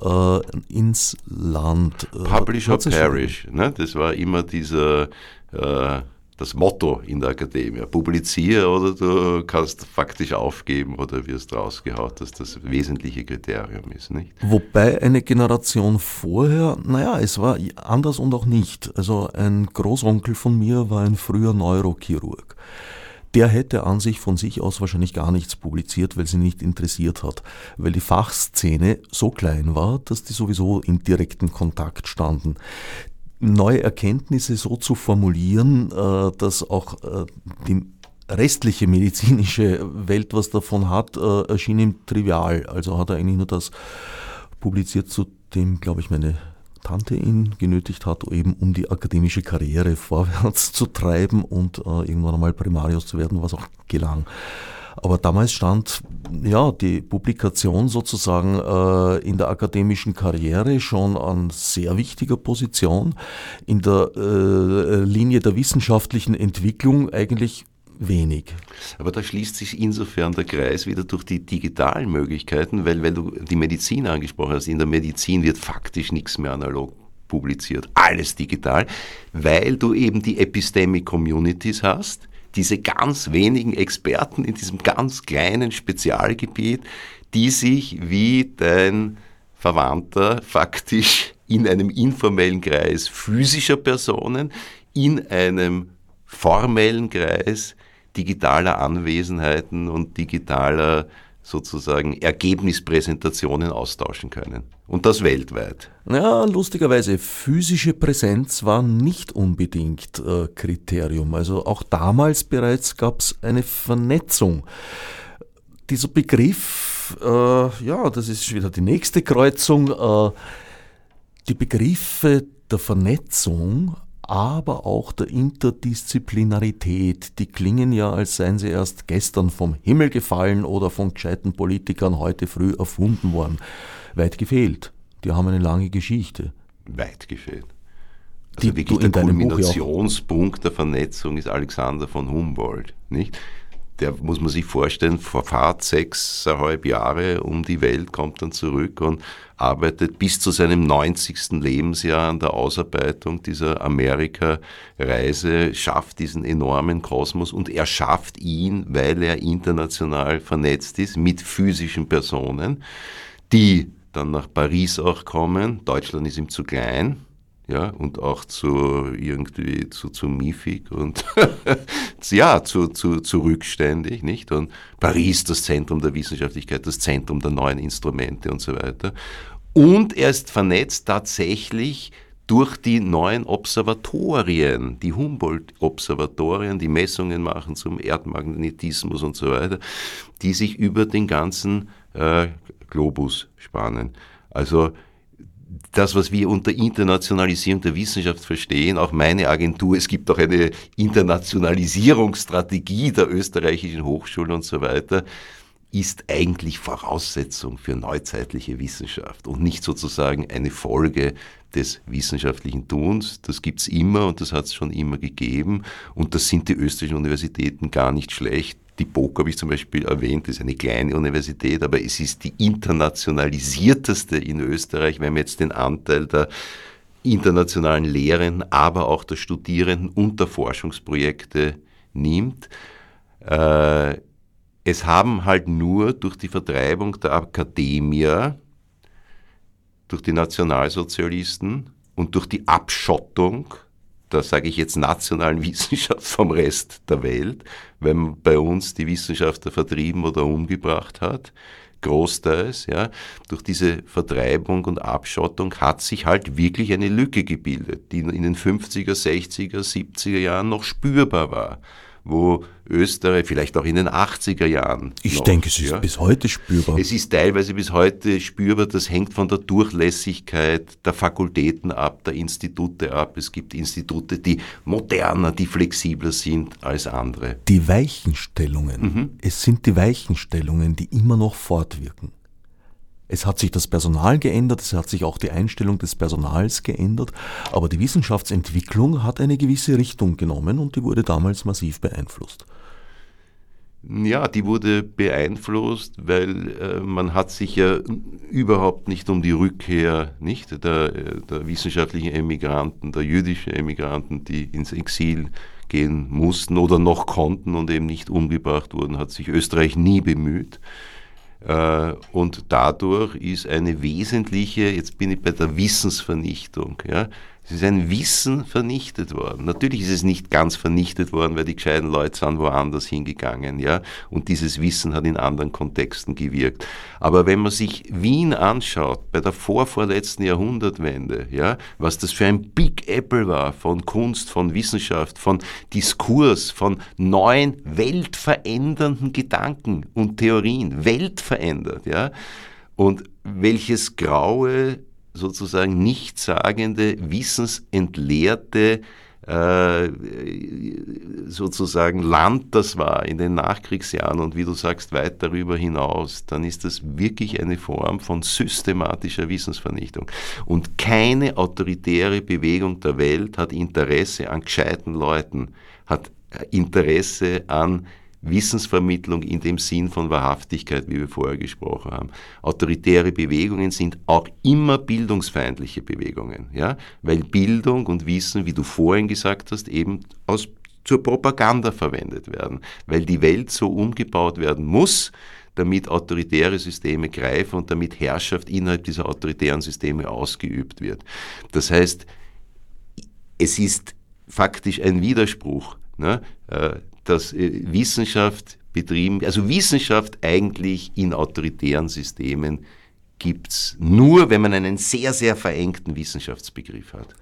Speaker 1: äh, ins Land.
Speaker 2: Äh, Publisher Parish, ne? das war immer dieser äh, das Motto in der Akademie. Publiziere oder du kannst faktisch aufgeben oder wirst rausgehaut, dass das wesentliche Kriterium ist. Nicht?
Speaker 1: Wobei eine Generation vorher, naja, es war anders und auch nicht. Also ein Großonkel von mir war ein früher Neurochirurg. Der hätte an sich von sich aus wahrscheinlich gar nichts publiziert, weil sie nicht interessiert hat, weil die Fachszene so klein war, dass die sowieso in direkten Kontakt standen neue Erkenntnisse so zu formulieren, äh, dass auch äh, die restliche medizinische Welt was davon hat, äh, erschien ihm trivial. Also hat er eigentlich nur das publiziert, zu dem, glaube ich, meine Tante ihn genötigt hat, eben um die akademische Karriere vorwärts zu treiben und irgendwann einmal Primarius zu werden, was auch gelang. Aber damals stand ja die Publikation sozusagen äh, in der akademischen Karriere schon an sehr wichtiger Position, in der äh, Linie der wissenschaftlichen Entwicklung eigentlich wenig.
Speaker 2: Aber da schließt sich insofern der Kreis wieder durch die digitalen Möglichkeiten, weil wenn du die Medizin angesprochen hast, in der Medizin wird faktisch nichts mehr analog publiziert, alles digital, weil du eben die Epistemic Communities hast, diese ganz wenigen Experten in diesem ganz kleinen Spezialgebiet, die sich wie dein Verwandter faktisch in einem informellen Kreis physischer Personen, in einem formellen Kreis digitaler Anwesenheiten und digitaler sozusagen Ergebnispräsentationen austauschen können. Und das weltweit.
Speaker 1: Ja, lustigerweise, physische Präsenz war nicht unbedingt äh, Kriterium. Also auch damals bereits gab es eine Vernetzung. Dieser Begriff, äh, ja, das ist wieder die nächste Kreuzung, äh, die Begriffe der Vernetzung aber auch der Interdisziplinarität. Die klingen ja, als seien sie erst gestern vom Himmel gefallen oder von gescheiten Politikern heute früh erfunden worden. Weit gefehlt. Die haben eine lange Geschichte.
Speaker 2: Weit gefehlt. Also die, wirklich der Kulminationspunkt der Vernetzung ist Alexander von Humboldt, nicht? Der muss man sich vorstellen, verfahrt sechseinhalb Jahre um die Welt, kommt dann zurück und arbeitet bis zu seinem 90. Lebensjahr an der Ausarbeitung dieser Amerika-Reise, schafft diesen enormen Kosmos und er schafft ihn, weil er international vernetzt ist mit physischen Personen, die dann nach Paris auch kommen. Deutschland ist ihm zu klein, ja, und auch zu irgendwie zu, zu miefig und ja, zu, zu, zu rückständig, nicht? Und Paris, das Zentrum der Wissenschaftlichkeit, das Zentrum der neuen Instrumente und so weiter. Und er ist vernetzt tatsächlich durch die neuen Observatorien, die Humboldt-Observatorien, die Messungen machen zum Erdmagnetismus und so weiter, die sich über den ganzen äh, Globus spannen. Also das, was wir unter Internationalisierung der Wissenschaft verstehen, auch meine Agentur, es gibt auch eine Internationalisierungsstrategie der österreichischen Hochschulen und so weiter, ist eigentlich Voraussetzung für neuzeitliche Wissenschaft und nicht sozusagen eine Folge des wissenschaftlichen Tuns. Das gibt's immer und das hat es schon immer gegeben und das sind die österreichischen Universitäten gar nicht schlecht. Die BOK habe ich zum Beispiel erwähnt, ist eine kleine Universität, aber es ist die internationalisierteste in Österreich, wenn man jetzt den Anteil der internationalen Lehrenden, aber auch der Studierenden und der Forschungsprojekte nimmt. Äh, es haben halt nur durch die Vertreibung der Akademie, durch die Nationalsozialisten und durch die Abschottung da sage ich jetzt nationalen Wissenschaft vom Rest der Welt, wenn bei uns die Wissenschaftler vertrieben oder umgebracht hat, großteils, ja, durch diese Vertreibung und Abschottung hat sich halt wirklich eine Lücke gebildet, die in den 50er, 60er, 70er Jahren noch spürbar war wo Österreich, vielleicht auch in den 80er Jahren.
Speaker 1: Ich noch, denke, es ist ja, bis heute spürbar.
Speaker 2: Es ist teilweise bis heute spürbar, das hängt von der Durchlässigkeit der Fakultäten ab, der Institute ab. Es gibt Institute, die moderner, die flexibler sind als andere.
Speaker 1: Die Weichenstellungen, mhm. es sind die Weichenstellungen, die immer noch fortwirken. Es hat sich das Personal geändert, es hat sich auch die Einstellung des Personals geändert, aber die Wissenschaftsentwicklung hat eine gewisse Richtung genommen und die wurde damals massiv beeinflusst.
Speaker 2: Ja, die wurde beeinflusst, weil äh, man hat sich ja überhaupt nicht um die Rückkehr nicht der, der wissenschaftlichen Emigranten, der jüdischen Emigranten, die ins Exil gehen mussten oder noch konnten und eben nicht umgebracht wurden, hat sich Österreich nie bemüht. Äh, und dadurch ist eine wesentliche, jetzt bin ich bei der Wissensvernichtung, ja, es ist ein Wissen vernichtet worden. Natürlich ist es nicht ganz vernichtet worden, weil die gescheiten Leute sind woanders hingegangen, ja. Und dieses Wissen hat in anderen Kontexten gewirkt. Aber wenn man sich Wien anschaut, bei der vorvorletzten Jahrhundertwende, ja, was das für ein Big Apple war von Kunst, von Wissenschaft, von Diskurs, von neuen weltverändernden Gedanken und Theorien, weltverändert, ja. Und welches graue sozusagen nichtssagende, wissensentleerte äh, sozusagen Land das war in den Nachkriegsjahren und wie du sagst, weit darüber hinaus, dann ist das wirklich eine Form von systematischer Wissensvernichtung. Und keine autoritäre Bewegung der Welt hat Interesse an gescheiten Leuten, hat Interesse an Wissensvermittlung in dem Sinn von Wahrhaftigkeit, wie wir vorher gesprochen haben. Autoritäre Bewegungen sind auch immer bildungsfeindliche Bewegungen, ja, weil Bildung und Wissen, wie du vorhin gesagt hast, eben aus, zur Propaganda verwendet werden, weil die Welt so umgebaut werden muss, damit autoritäre Systeme greifen und damit Herrschaft innerhalb dieser autoritären Systeme ausgeübt wird. Das heißt, es ist faktisch ein Widerspruch. Ne? Dass äh, Wissenschaft betrieben, also Wissenschaft eigentlich in autoritären Systemen gibt's nur, wenn man einen sehr, sehr verengten Wissenschaftsbegriff hat.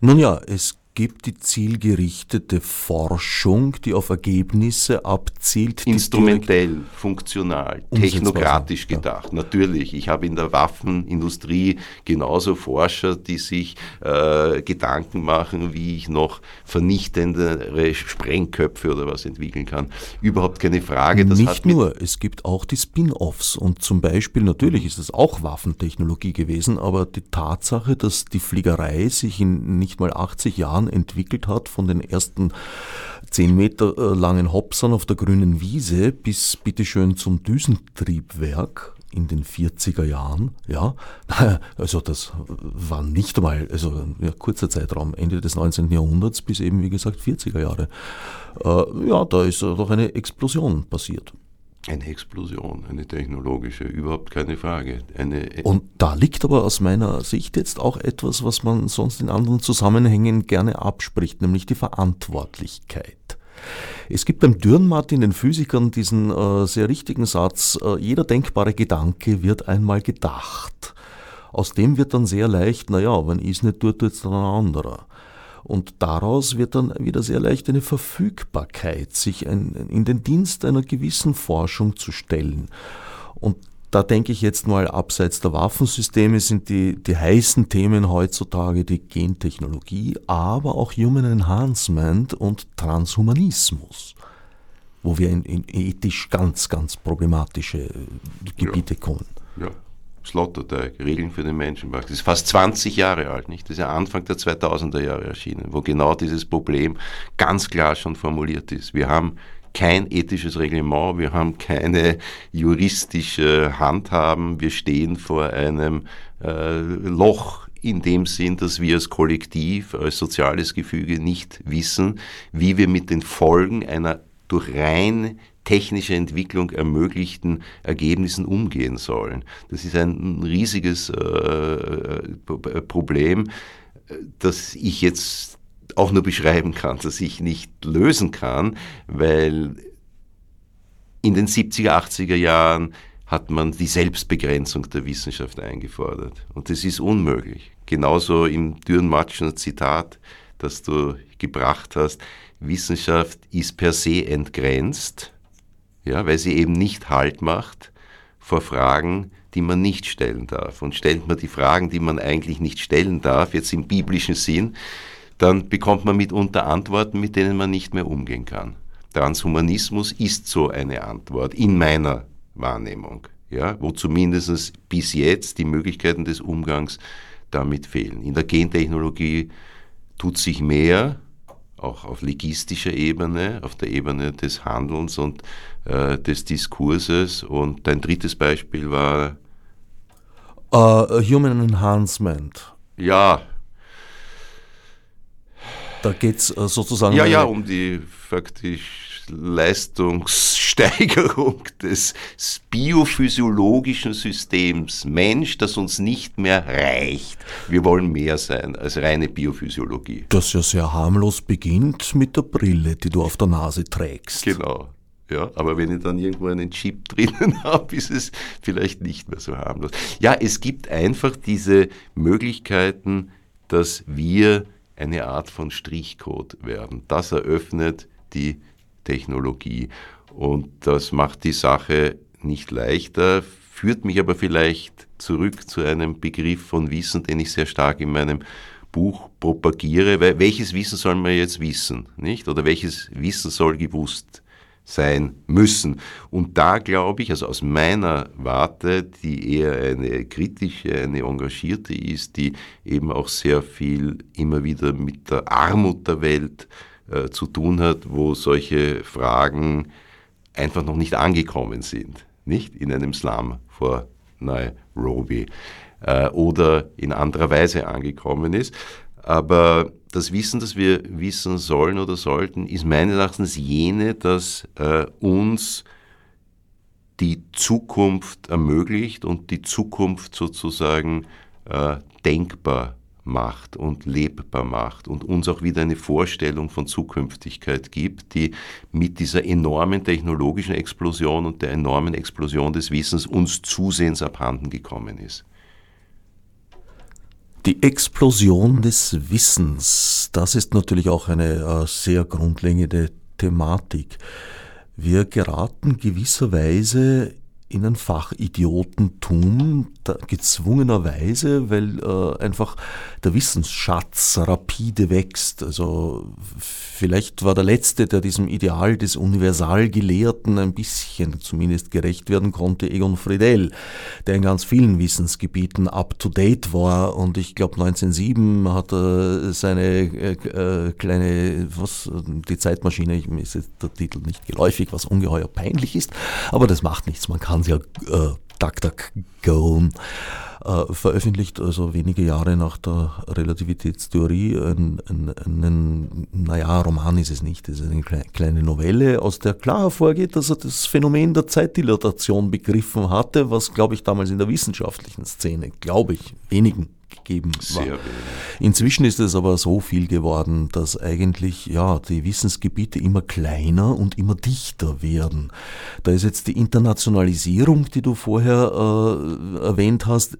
Speaker 1: Nun ja, es gibt die zielgerichtete Forschung, die auf Ergebnisse abzielt.
Speaker 2: Instrumentell, funktional, technokratisch gedacht. Ja. Natürlich, ich habe in der Waffenindustrie genauso Forscher, die sich äh, Gedanken machen, wie ich noch vernichtendere Sprengköpfe oder was entwickeln kann. Überhaupt keine Frage.
Speaker 1: Das Nicht nur, es gibt auch die Spin-offs und zum Beispiel, natürlich ist es auch Waffentechnologie gewesen, aber die Tatsache, dass die Fliegerei sich in nicht mal 80 Jahren entwickelt hat, von den ersten zehn Meter äh, langen Hopsern auf der grünen Wiese bis bitteschön zum Düsentriebwerk in den 40er Jahren, ja, also das war nicht einmal, also ja, kurzer Zeitraum, Ende des 19. Jahrhunderts bis eben, wie gesagt, 40er Jahre. Äh, ja, da ist doch eine Explosion passiert.
Speaker 2: Eine Explosion, eine technologische, überhaupt keine Frage. Eine
Speaker 1: Und da liegt aber aus meiner Sicht jetzt auch etwas, was man sonst in anderen Zusammenhängen gerne abspricht, nämlich die Verantwortlichkeit. Es gibt beim Dürrenmatt den Physikern, diesen äh, sehr richtigen Satz, äh, jeder denkbare Gedanke wird einmal gedacht. Aus dem wird dann sehr leicht, naja, wenn ich es nicht tue, tut es dann ein anderer. Und daraus wird dann wieder sehr leicht eine Verfügbarkeit, sich ein, in den Dienst einer gewissen Forschung zu stellen. Und da denke ich jetzt mal, abseits der Waffensysteme sind die, die heißen Themen heutzutage die Gentechnologie, aber auch Human Enhancement und Transhumanismus, wo wir in, in ethisch ganz, ganz problematische Gebiete
Speaker 2: ja.
Speaker 1: kommen.
Speaker 2: Ja. Sloterdijk, Regeln für den Menschenmarkt. Das ist fast 20 Jahre alt, nicht? Das ist ja Anfang der 2000er Jahre erschienen, wo genau dieses Problem ganz klar schon formuliert ist. Wir haben kein ethisches Reglement, wir haben keine juristische Handhaben, wir stehen vor einem äh, Loch in dem Sinn, dass wir als Kollektiv, als soziales Gefüge nicht wissen, wie wir mit den Folgen einer durch rein technische Entwicklung ermöglichten Ergebnissen umgehen sollen. Das ist ein riesiges äh, Problem, das ich jetzt auch nur beschreiben kann, das ich nicht lösen kann, weil in den 70er, 80er Jahren hat man die Selbstbegrenzung der Wissenschaft eingefordert. Und das ist unmöglich. Genauso im Dürrenmatschner Zitat, das du gebracht hast, Wissenschaft ist per se entgrenzt, ja, weil sie eben nicht Halt macht vor Fragen, die man nicht stellen darf. Und stellt man die Fragen, die man eigentlich nicht stellen darf, jetzt im biblischen Sinn, dann bekommt man mitunter Antworten, mit denen man nicht mehr umgehen kann. Transhumanismus ist so eine Antwort in meiner Wahrnehmung, ja, wo zumindest bis jetzt die Möglichkeiten des Umgangs damit fehlen. In der Gentechnologie tut sich mehr, auch auf legistischer Ebene, auf der Ebene des Handelns und äh, des Diskurses. Und dein drittes Beispiel war
Speaker 1: uh, Human Enhancement.
Speaker 2: Ja.
Speaker 1: Da geht es uh, sozusagen.
Speaker 2: Ja, ja, um die faktisch Leistungssteigerung des biophysiologischen Systems Mensch, das uns nicht mehr reicht. Wir wollen mehr sein als reine Biophysiologie.
Speaker 1: Das ja sehr harmlos beginnt mit der Brille, die du auf der Nase trägst.
Speaker 2: Genau. Ja, aber wenn ich dann irgendwo einen Chip drinnen habe, ist es vielleicht nicht mehr so harmlos. Ja, es gibt einfach diese Möglichkeiten, dass wir eine Art von Strichcode werden. Das eröffnet die Technologie. Und das macht die Sache nicht leichter, führt mich aber vielleicht zurück zu einem Begriff von Wissen, den ich sehr stark in meinem Buch propagiere, weil welches Wissen soll man jetzt wissen, nicht? Oder welches Wissen soll gewusst sein müssen. Und da glaube ich, also aus meiner Warte, die eher eine kritische, eine engagierte ist, die eben auch sehr viel immer wieder mit der Armut der Welt äh, zu tun hat, wo solche Fragen einfach noch nicht angekommen sind, nicht in einem Slum vor Nairobi äh, oder in anderer Weise angekommen ist. Aber das Wissen, das wir wissen sollen oder sollten, ist meines Erachtens jene, das äh, uns die Zukunft ermöglicht und die Zukunft sozusagen äh, denkbar macht und lebbar macht und uns auch wieder eine Vorstellung von Zukünftigkeit gibt, die mit dieser enormen technologischen Explosion und der enormen Explosion des Wissens uns zusehends abhanden gekommen ist.
Speaker 1: Die Explosion des Wissens, das ist natürlich auch eine äh, sehr grundlegende Thematik. Wir geraten gewisserweise in ein Fachidiotentum, gezwungenerweise, weil äh, einfach der Wissensschatz rapide wächst. Also vielleicht war der Letzte, der diesem Ideal des Universalgelehrten ein bisschen zumindest gerecht werden konnte, Egon Friedel, der in ganz vielen Wissensgebieten up-to-date war und ich glaube 1907 hat er seine äh, äh, kleine, was, die Zeitmaschine, ich, mir ist jetzt der Titel nicht geläufig, was ungeheuer peinlich ist, aber das macht nichts, man kann kann ja äh, DuckDuckGo. Äh, veröffentlicht, also wenige Jahre nach der Relativitätstheorie, einen, einen, einen, naja, Roman ist es nicht, es ist eine kleine Novelle, aus der klar hervorgeht, dass er das Phänomen der Zeitdilatation begriffen hatte, was, glaube ich, damals in der wissenschaftlichen Szene, glaube ich, wenigen gegeben war. Inzwischen ist es aber so viel geworden, dass eigentlich ja die Wissensgebiete immer kleiner und immer dichter werden. Da ist jetzt die Internationalisierung, die du vorher äh, erwähnt hast,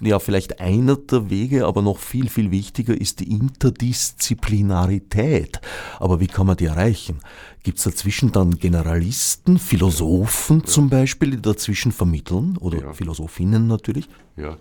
Speaker 1: ja vielleicht einer der Wege, aber noch viel viel wichtiger ist die Interdisziplinarität. Aber wie kann man die erreichen? Gibt es dazwischen dann Generalisten, Philosophen ja. zum Beispiel, die dazwischen vermitteln oder ja. Philosophinnen natürlich?
Speaker 2: Ja.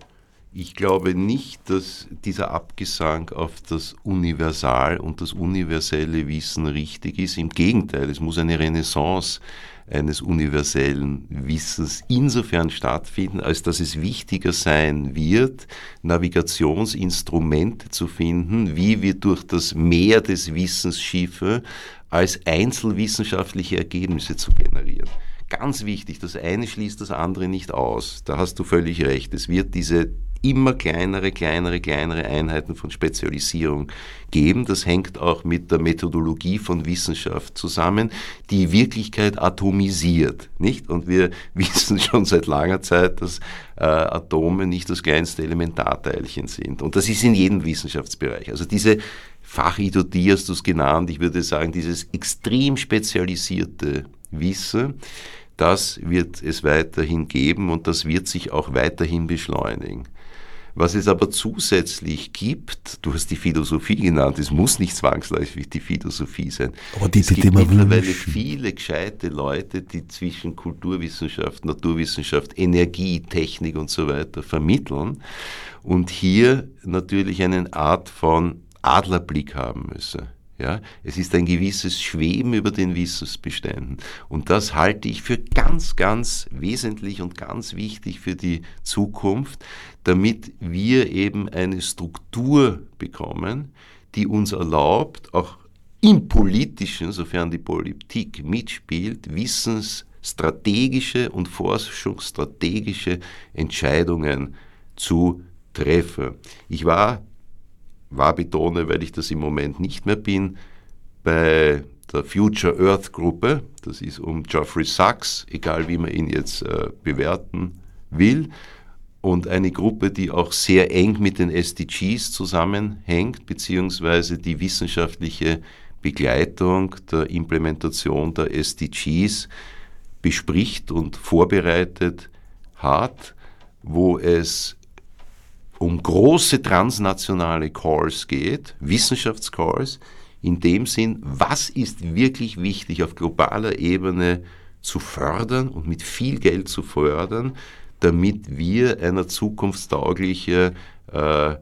Speaker 2: Ich glaube nicht, dass dieser Abgesang auf das Universal und das universelle Wissen richtig ist. Im Gegenteil, es muss eine Renaissance eines universellen Wissens insofern stattfinden, als dass es wichtiger sein wird, Navigationsinstrumente zu finden, wie wir durch das Meer des Wissens Schiffe als einzelwissenschaftliche Ergebnisse zu generieren. Ganz wichtig, das eine schließt das andere nicht aus. Da hast du völlig recht. Es wird diese immer kleinere, kleinere, kleinere Einheiten von Spezialisierung geben. Das hängt auch mit der Methodologie von Wissenschaft zusammen, die Wirklichkeit atomisiert, nicht? Und wir wissen schon seit langer Zeit, dass äh, Atome nicht das kleinste Elementarteilchen sind. Und das ist in jedem Wissenschaftsbereich. Also diese Fachidiotie hast du es genannt, ich würde sagen, dieses extrem spezialisierte Wissen, das wird es weiterhin geben und das wird sich auch weiterhin beschleunigen. Was es aber zusätzlich gibt, du hast die Philosophie genannt, es muss nicht zwangsläufig die Philosophie sein.
Speaker 1: Aber die,
Speaker 2: es gibt mittlerweile viele gescheite Leute, die zwischen Kulturwissenschaft, Naturwissenschaft, Energie, Technik und so weiter vermitteln und hier natürlich eine Art von Adlerblick haben müssen. Ja, es ist ein gewisses Schweben über den Wissensbeständen. Und das halte ich für ganz, ganz wesentlich und ganz wichtig für die Zukunft, damit wir eben eine Struktur bekommen, die uns erlaubt, auch im Politischen, sofern die Politik mitspielt, wissensstrategische und forschungsstrategische Entscheidungen zu treffen. Ich war war betone, weil ich das im Moment nicht mehr bin, bei der Future Earth Gruppe, das ist um Geoffrey Sachs, egal wie man ihn jetzt äh, bewerten will, und eine Gruppe, die auch sehr eng mit den SDGs zusammenhängt, beziehungsweise die wissenschaftliche Begleitung der Implementation der SDGs bespricht und vorbereitet hat, wo es um große transnationale Calls geht, Wissenschaftscalls, in dem Sinn, was ist wirklich wichtig auf globaler Ebene zu fördern und mit viel Geld zu fördern, damit wir einer zukunftstaugliche äh,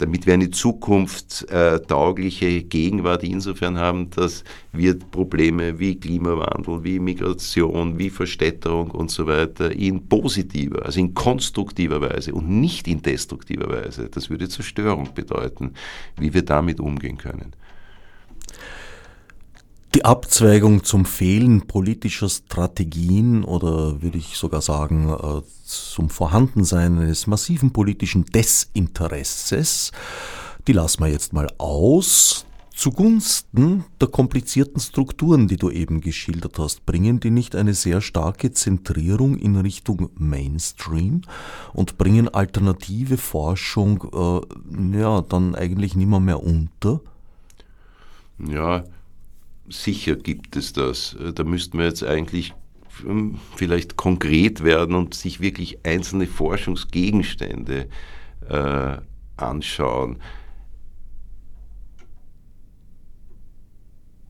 Speaker 2: damit wir eine zukunftstaugliche Gegenwart insofern haben, dass wir Probleme wie Klimawandel, wie Migration, wie Verstädterung und so weiter in positiver, also in konstruktiver Weise und nicht in destruktiver Weise, das würde Zerstörung bedeuten, wie wir damit umgehen können.
Speaker 1: Die Abzweigung zum Fehlen politischer Strategien oder würde ich sogar sagen äh, zum Vorhandensein eines massiven politischen Desinteresses, die lassen wir jetzt mal aus. Zugunsten der komplizierten Strukturen, die du eben geschildert hast, bringen die nicht eine sehr starke Zentrierung in Richtung Mainstream und bringen alternative Forschung äh, ja dann eigentlich nimmer mehr unter?
Speaker 2: Ja, sicher gibt es das. Äh, da müssten wir jetzt eigentlich ähm, vielleicht konkret werden und sich wirklich einzelne Forschungsgegenstände äh, anschauen.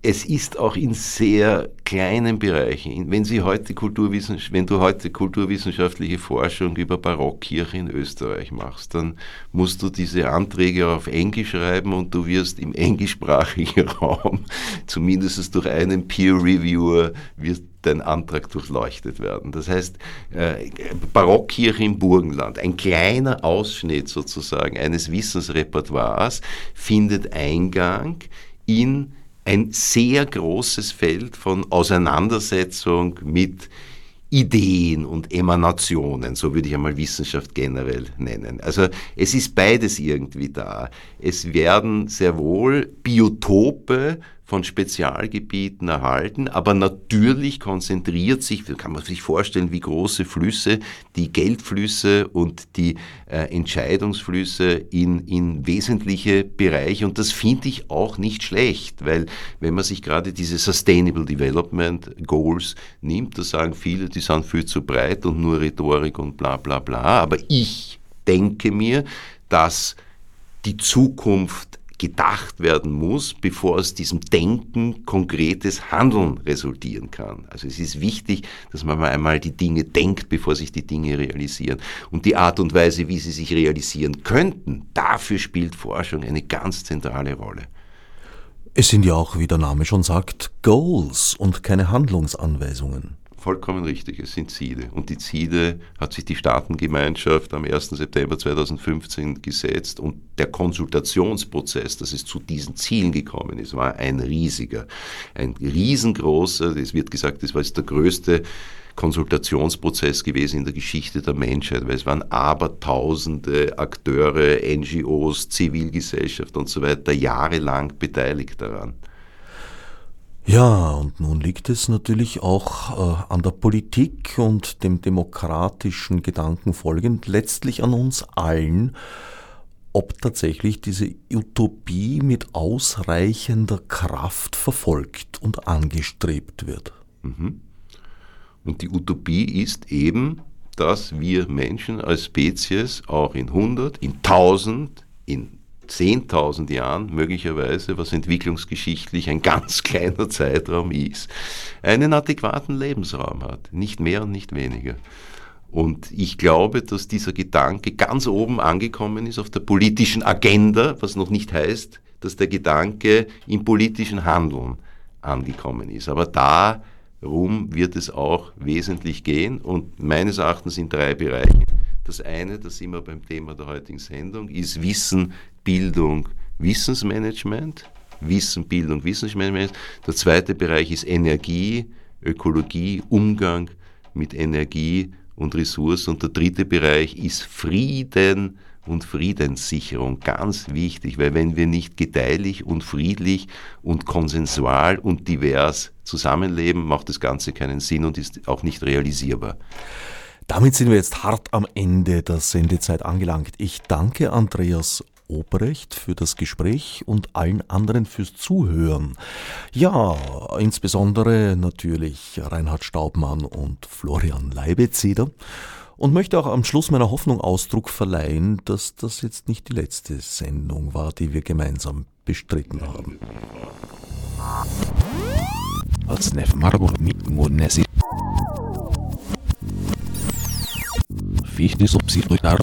Speaker 2: Es ist auch in sehr kleinen Bereichen. Wenn, Sie heute wenn du heute kulturwissenschaftliche Forschung über Barockkirche in Österreich machst, dann musst du diese Anträge auf Englisch schreiben und du wirst im englischsprachigen Raum, zumindest durch einen Peer Reviewer, wird dein Antrag durchleuchtet werden. Das heißt, äh, Barockkirche im Burgenland, ein kleiner Ausschnitt sozusagen eines Wissensrepertoires, findet Eingang in ein sehr großes Feld von Auseinandersetzung mit Ideen und Emanationen, so würde ich einmal Wissenschaft generell nennen. Also es ist beides irgendwie da. Es werden sehr wohl Biotope von Spezialgebieten erhalten, aber natürlich konzentriert sich, kann man sich vorstellen, wie große Flüsse, die Geldflüsse und die äh, Entscheidungsflüsse in, in wesentliche Bereiche. Und das finde ich auch nicht schlecht, weil wenn man sich gerade diese Sustainable Development Goals nimmt, da sagen viele, die sind viel zu breit und nur Rhetorik und bla bla bla, aber ich denke mir, dass die Zukunft gedacht werden muss, bevor aus diesem Denken konkretes Handeln resultieren kann. Also es ist wichtig, dass man mal einmal die Dinge denkt, bevor sich die Dinge realisieren. Und die Art und Weise, wie sie sich realisieren könnten, dafür spielt Forschung eine ganz zentrale Rolle.
Speaker 1: Es sind ja auch, wie der Name schon sagt, Goals und keine Handlungsanweisungen.
Speaker 2: Vollkommen richtig, es sind Ziele. Und die Ziele hat sich die Staatengemeinschaft am 1. September 2015 gesetzt und der Konsultationsprozess, dass es zu diesen Zielen gekommen ist, war ein riesiger, ein riesengroßer, es wird gesagt, das war jetzt der größte Konsultationsprozess gewesen in der Geschichte der Menschheit, weil es waren abertausende Akteure, NGOs, Zivilgesellschaft und so weiter jahrelang beteiligt daran.
Speaker 1: Ja, und nun liegt es natürlich auch äh, an der Politik und dem demokratischen Gedanken folgend, letztlich an uns allen, ob tatsächlich diese Utopie mit ausreichender Kraft verfolgt und angestrebt wird. Mhm.
Speaker 2: Und die Utopie ist eben, dass wir Menschen als Spezies auch in 100, in 1000, in 10.000 Jahren möglicherweise, was entwicklungsgeschichtlich ein ganz kleiner Zeitraum ist, einen adäquaten Lebensraum hat. Nicht mehr und nicht weniger. Und ich glaube, dass dieser Gedanke ganz oben angekommen ist auf der politischen Agenda, was noch nicht heißt, dass der Gedanke im politischen Handeln angekommen ist. Aber darum wird es auch wesentlich gehen und meines Erachtens in drei Bereichen. Das eine, das sind wir beim Thema der heutigen Sendung, ist Wissen, Bildung, Wissensmanagement. Wissen, Bildung, Wissensmanagement. Der zweite Bereich ist Energie, Ökologie, Umgang mit Energie und Ressourcen. Und der dritte Bereich ist Frieden und Friedenssicherung. Ganz wichtig, weil wenn wir nicht gedeihlich und friedlich und konsensual und divers zusammenleben, macht das Ganze keinen Sinn und ist auch nicht realisierbar.
Speaker 1: Damit sind wir jetzt hart am Ende der Sendezeit angelangt. Ich danke Andreas Obrecht für das Gespräch und allen anderen fürs Zuhören. Ja, insbesondere natürlich Reinhard Staubmann und Florian Leibezeder. Und möchte auch am Schluss meiner Hoffnung Ausdruck verleihen, dass das jetzt nicht die letzte Sendung war, die wir gemeinsam bestritten haben. Als Nef Margot mit Monesi fiz de subsidiar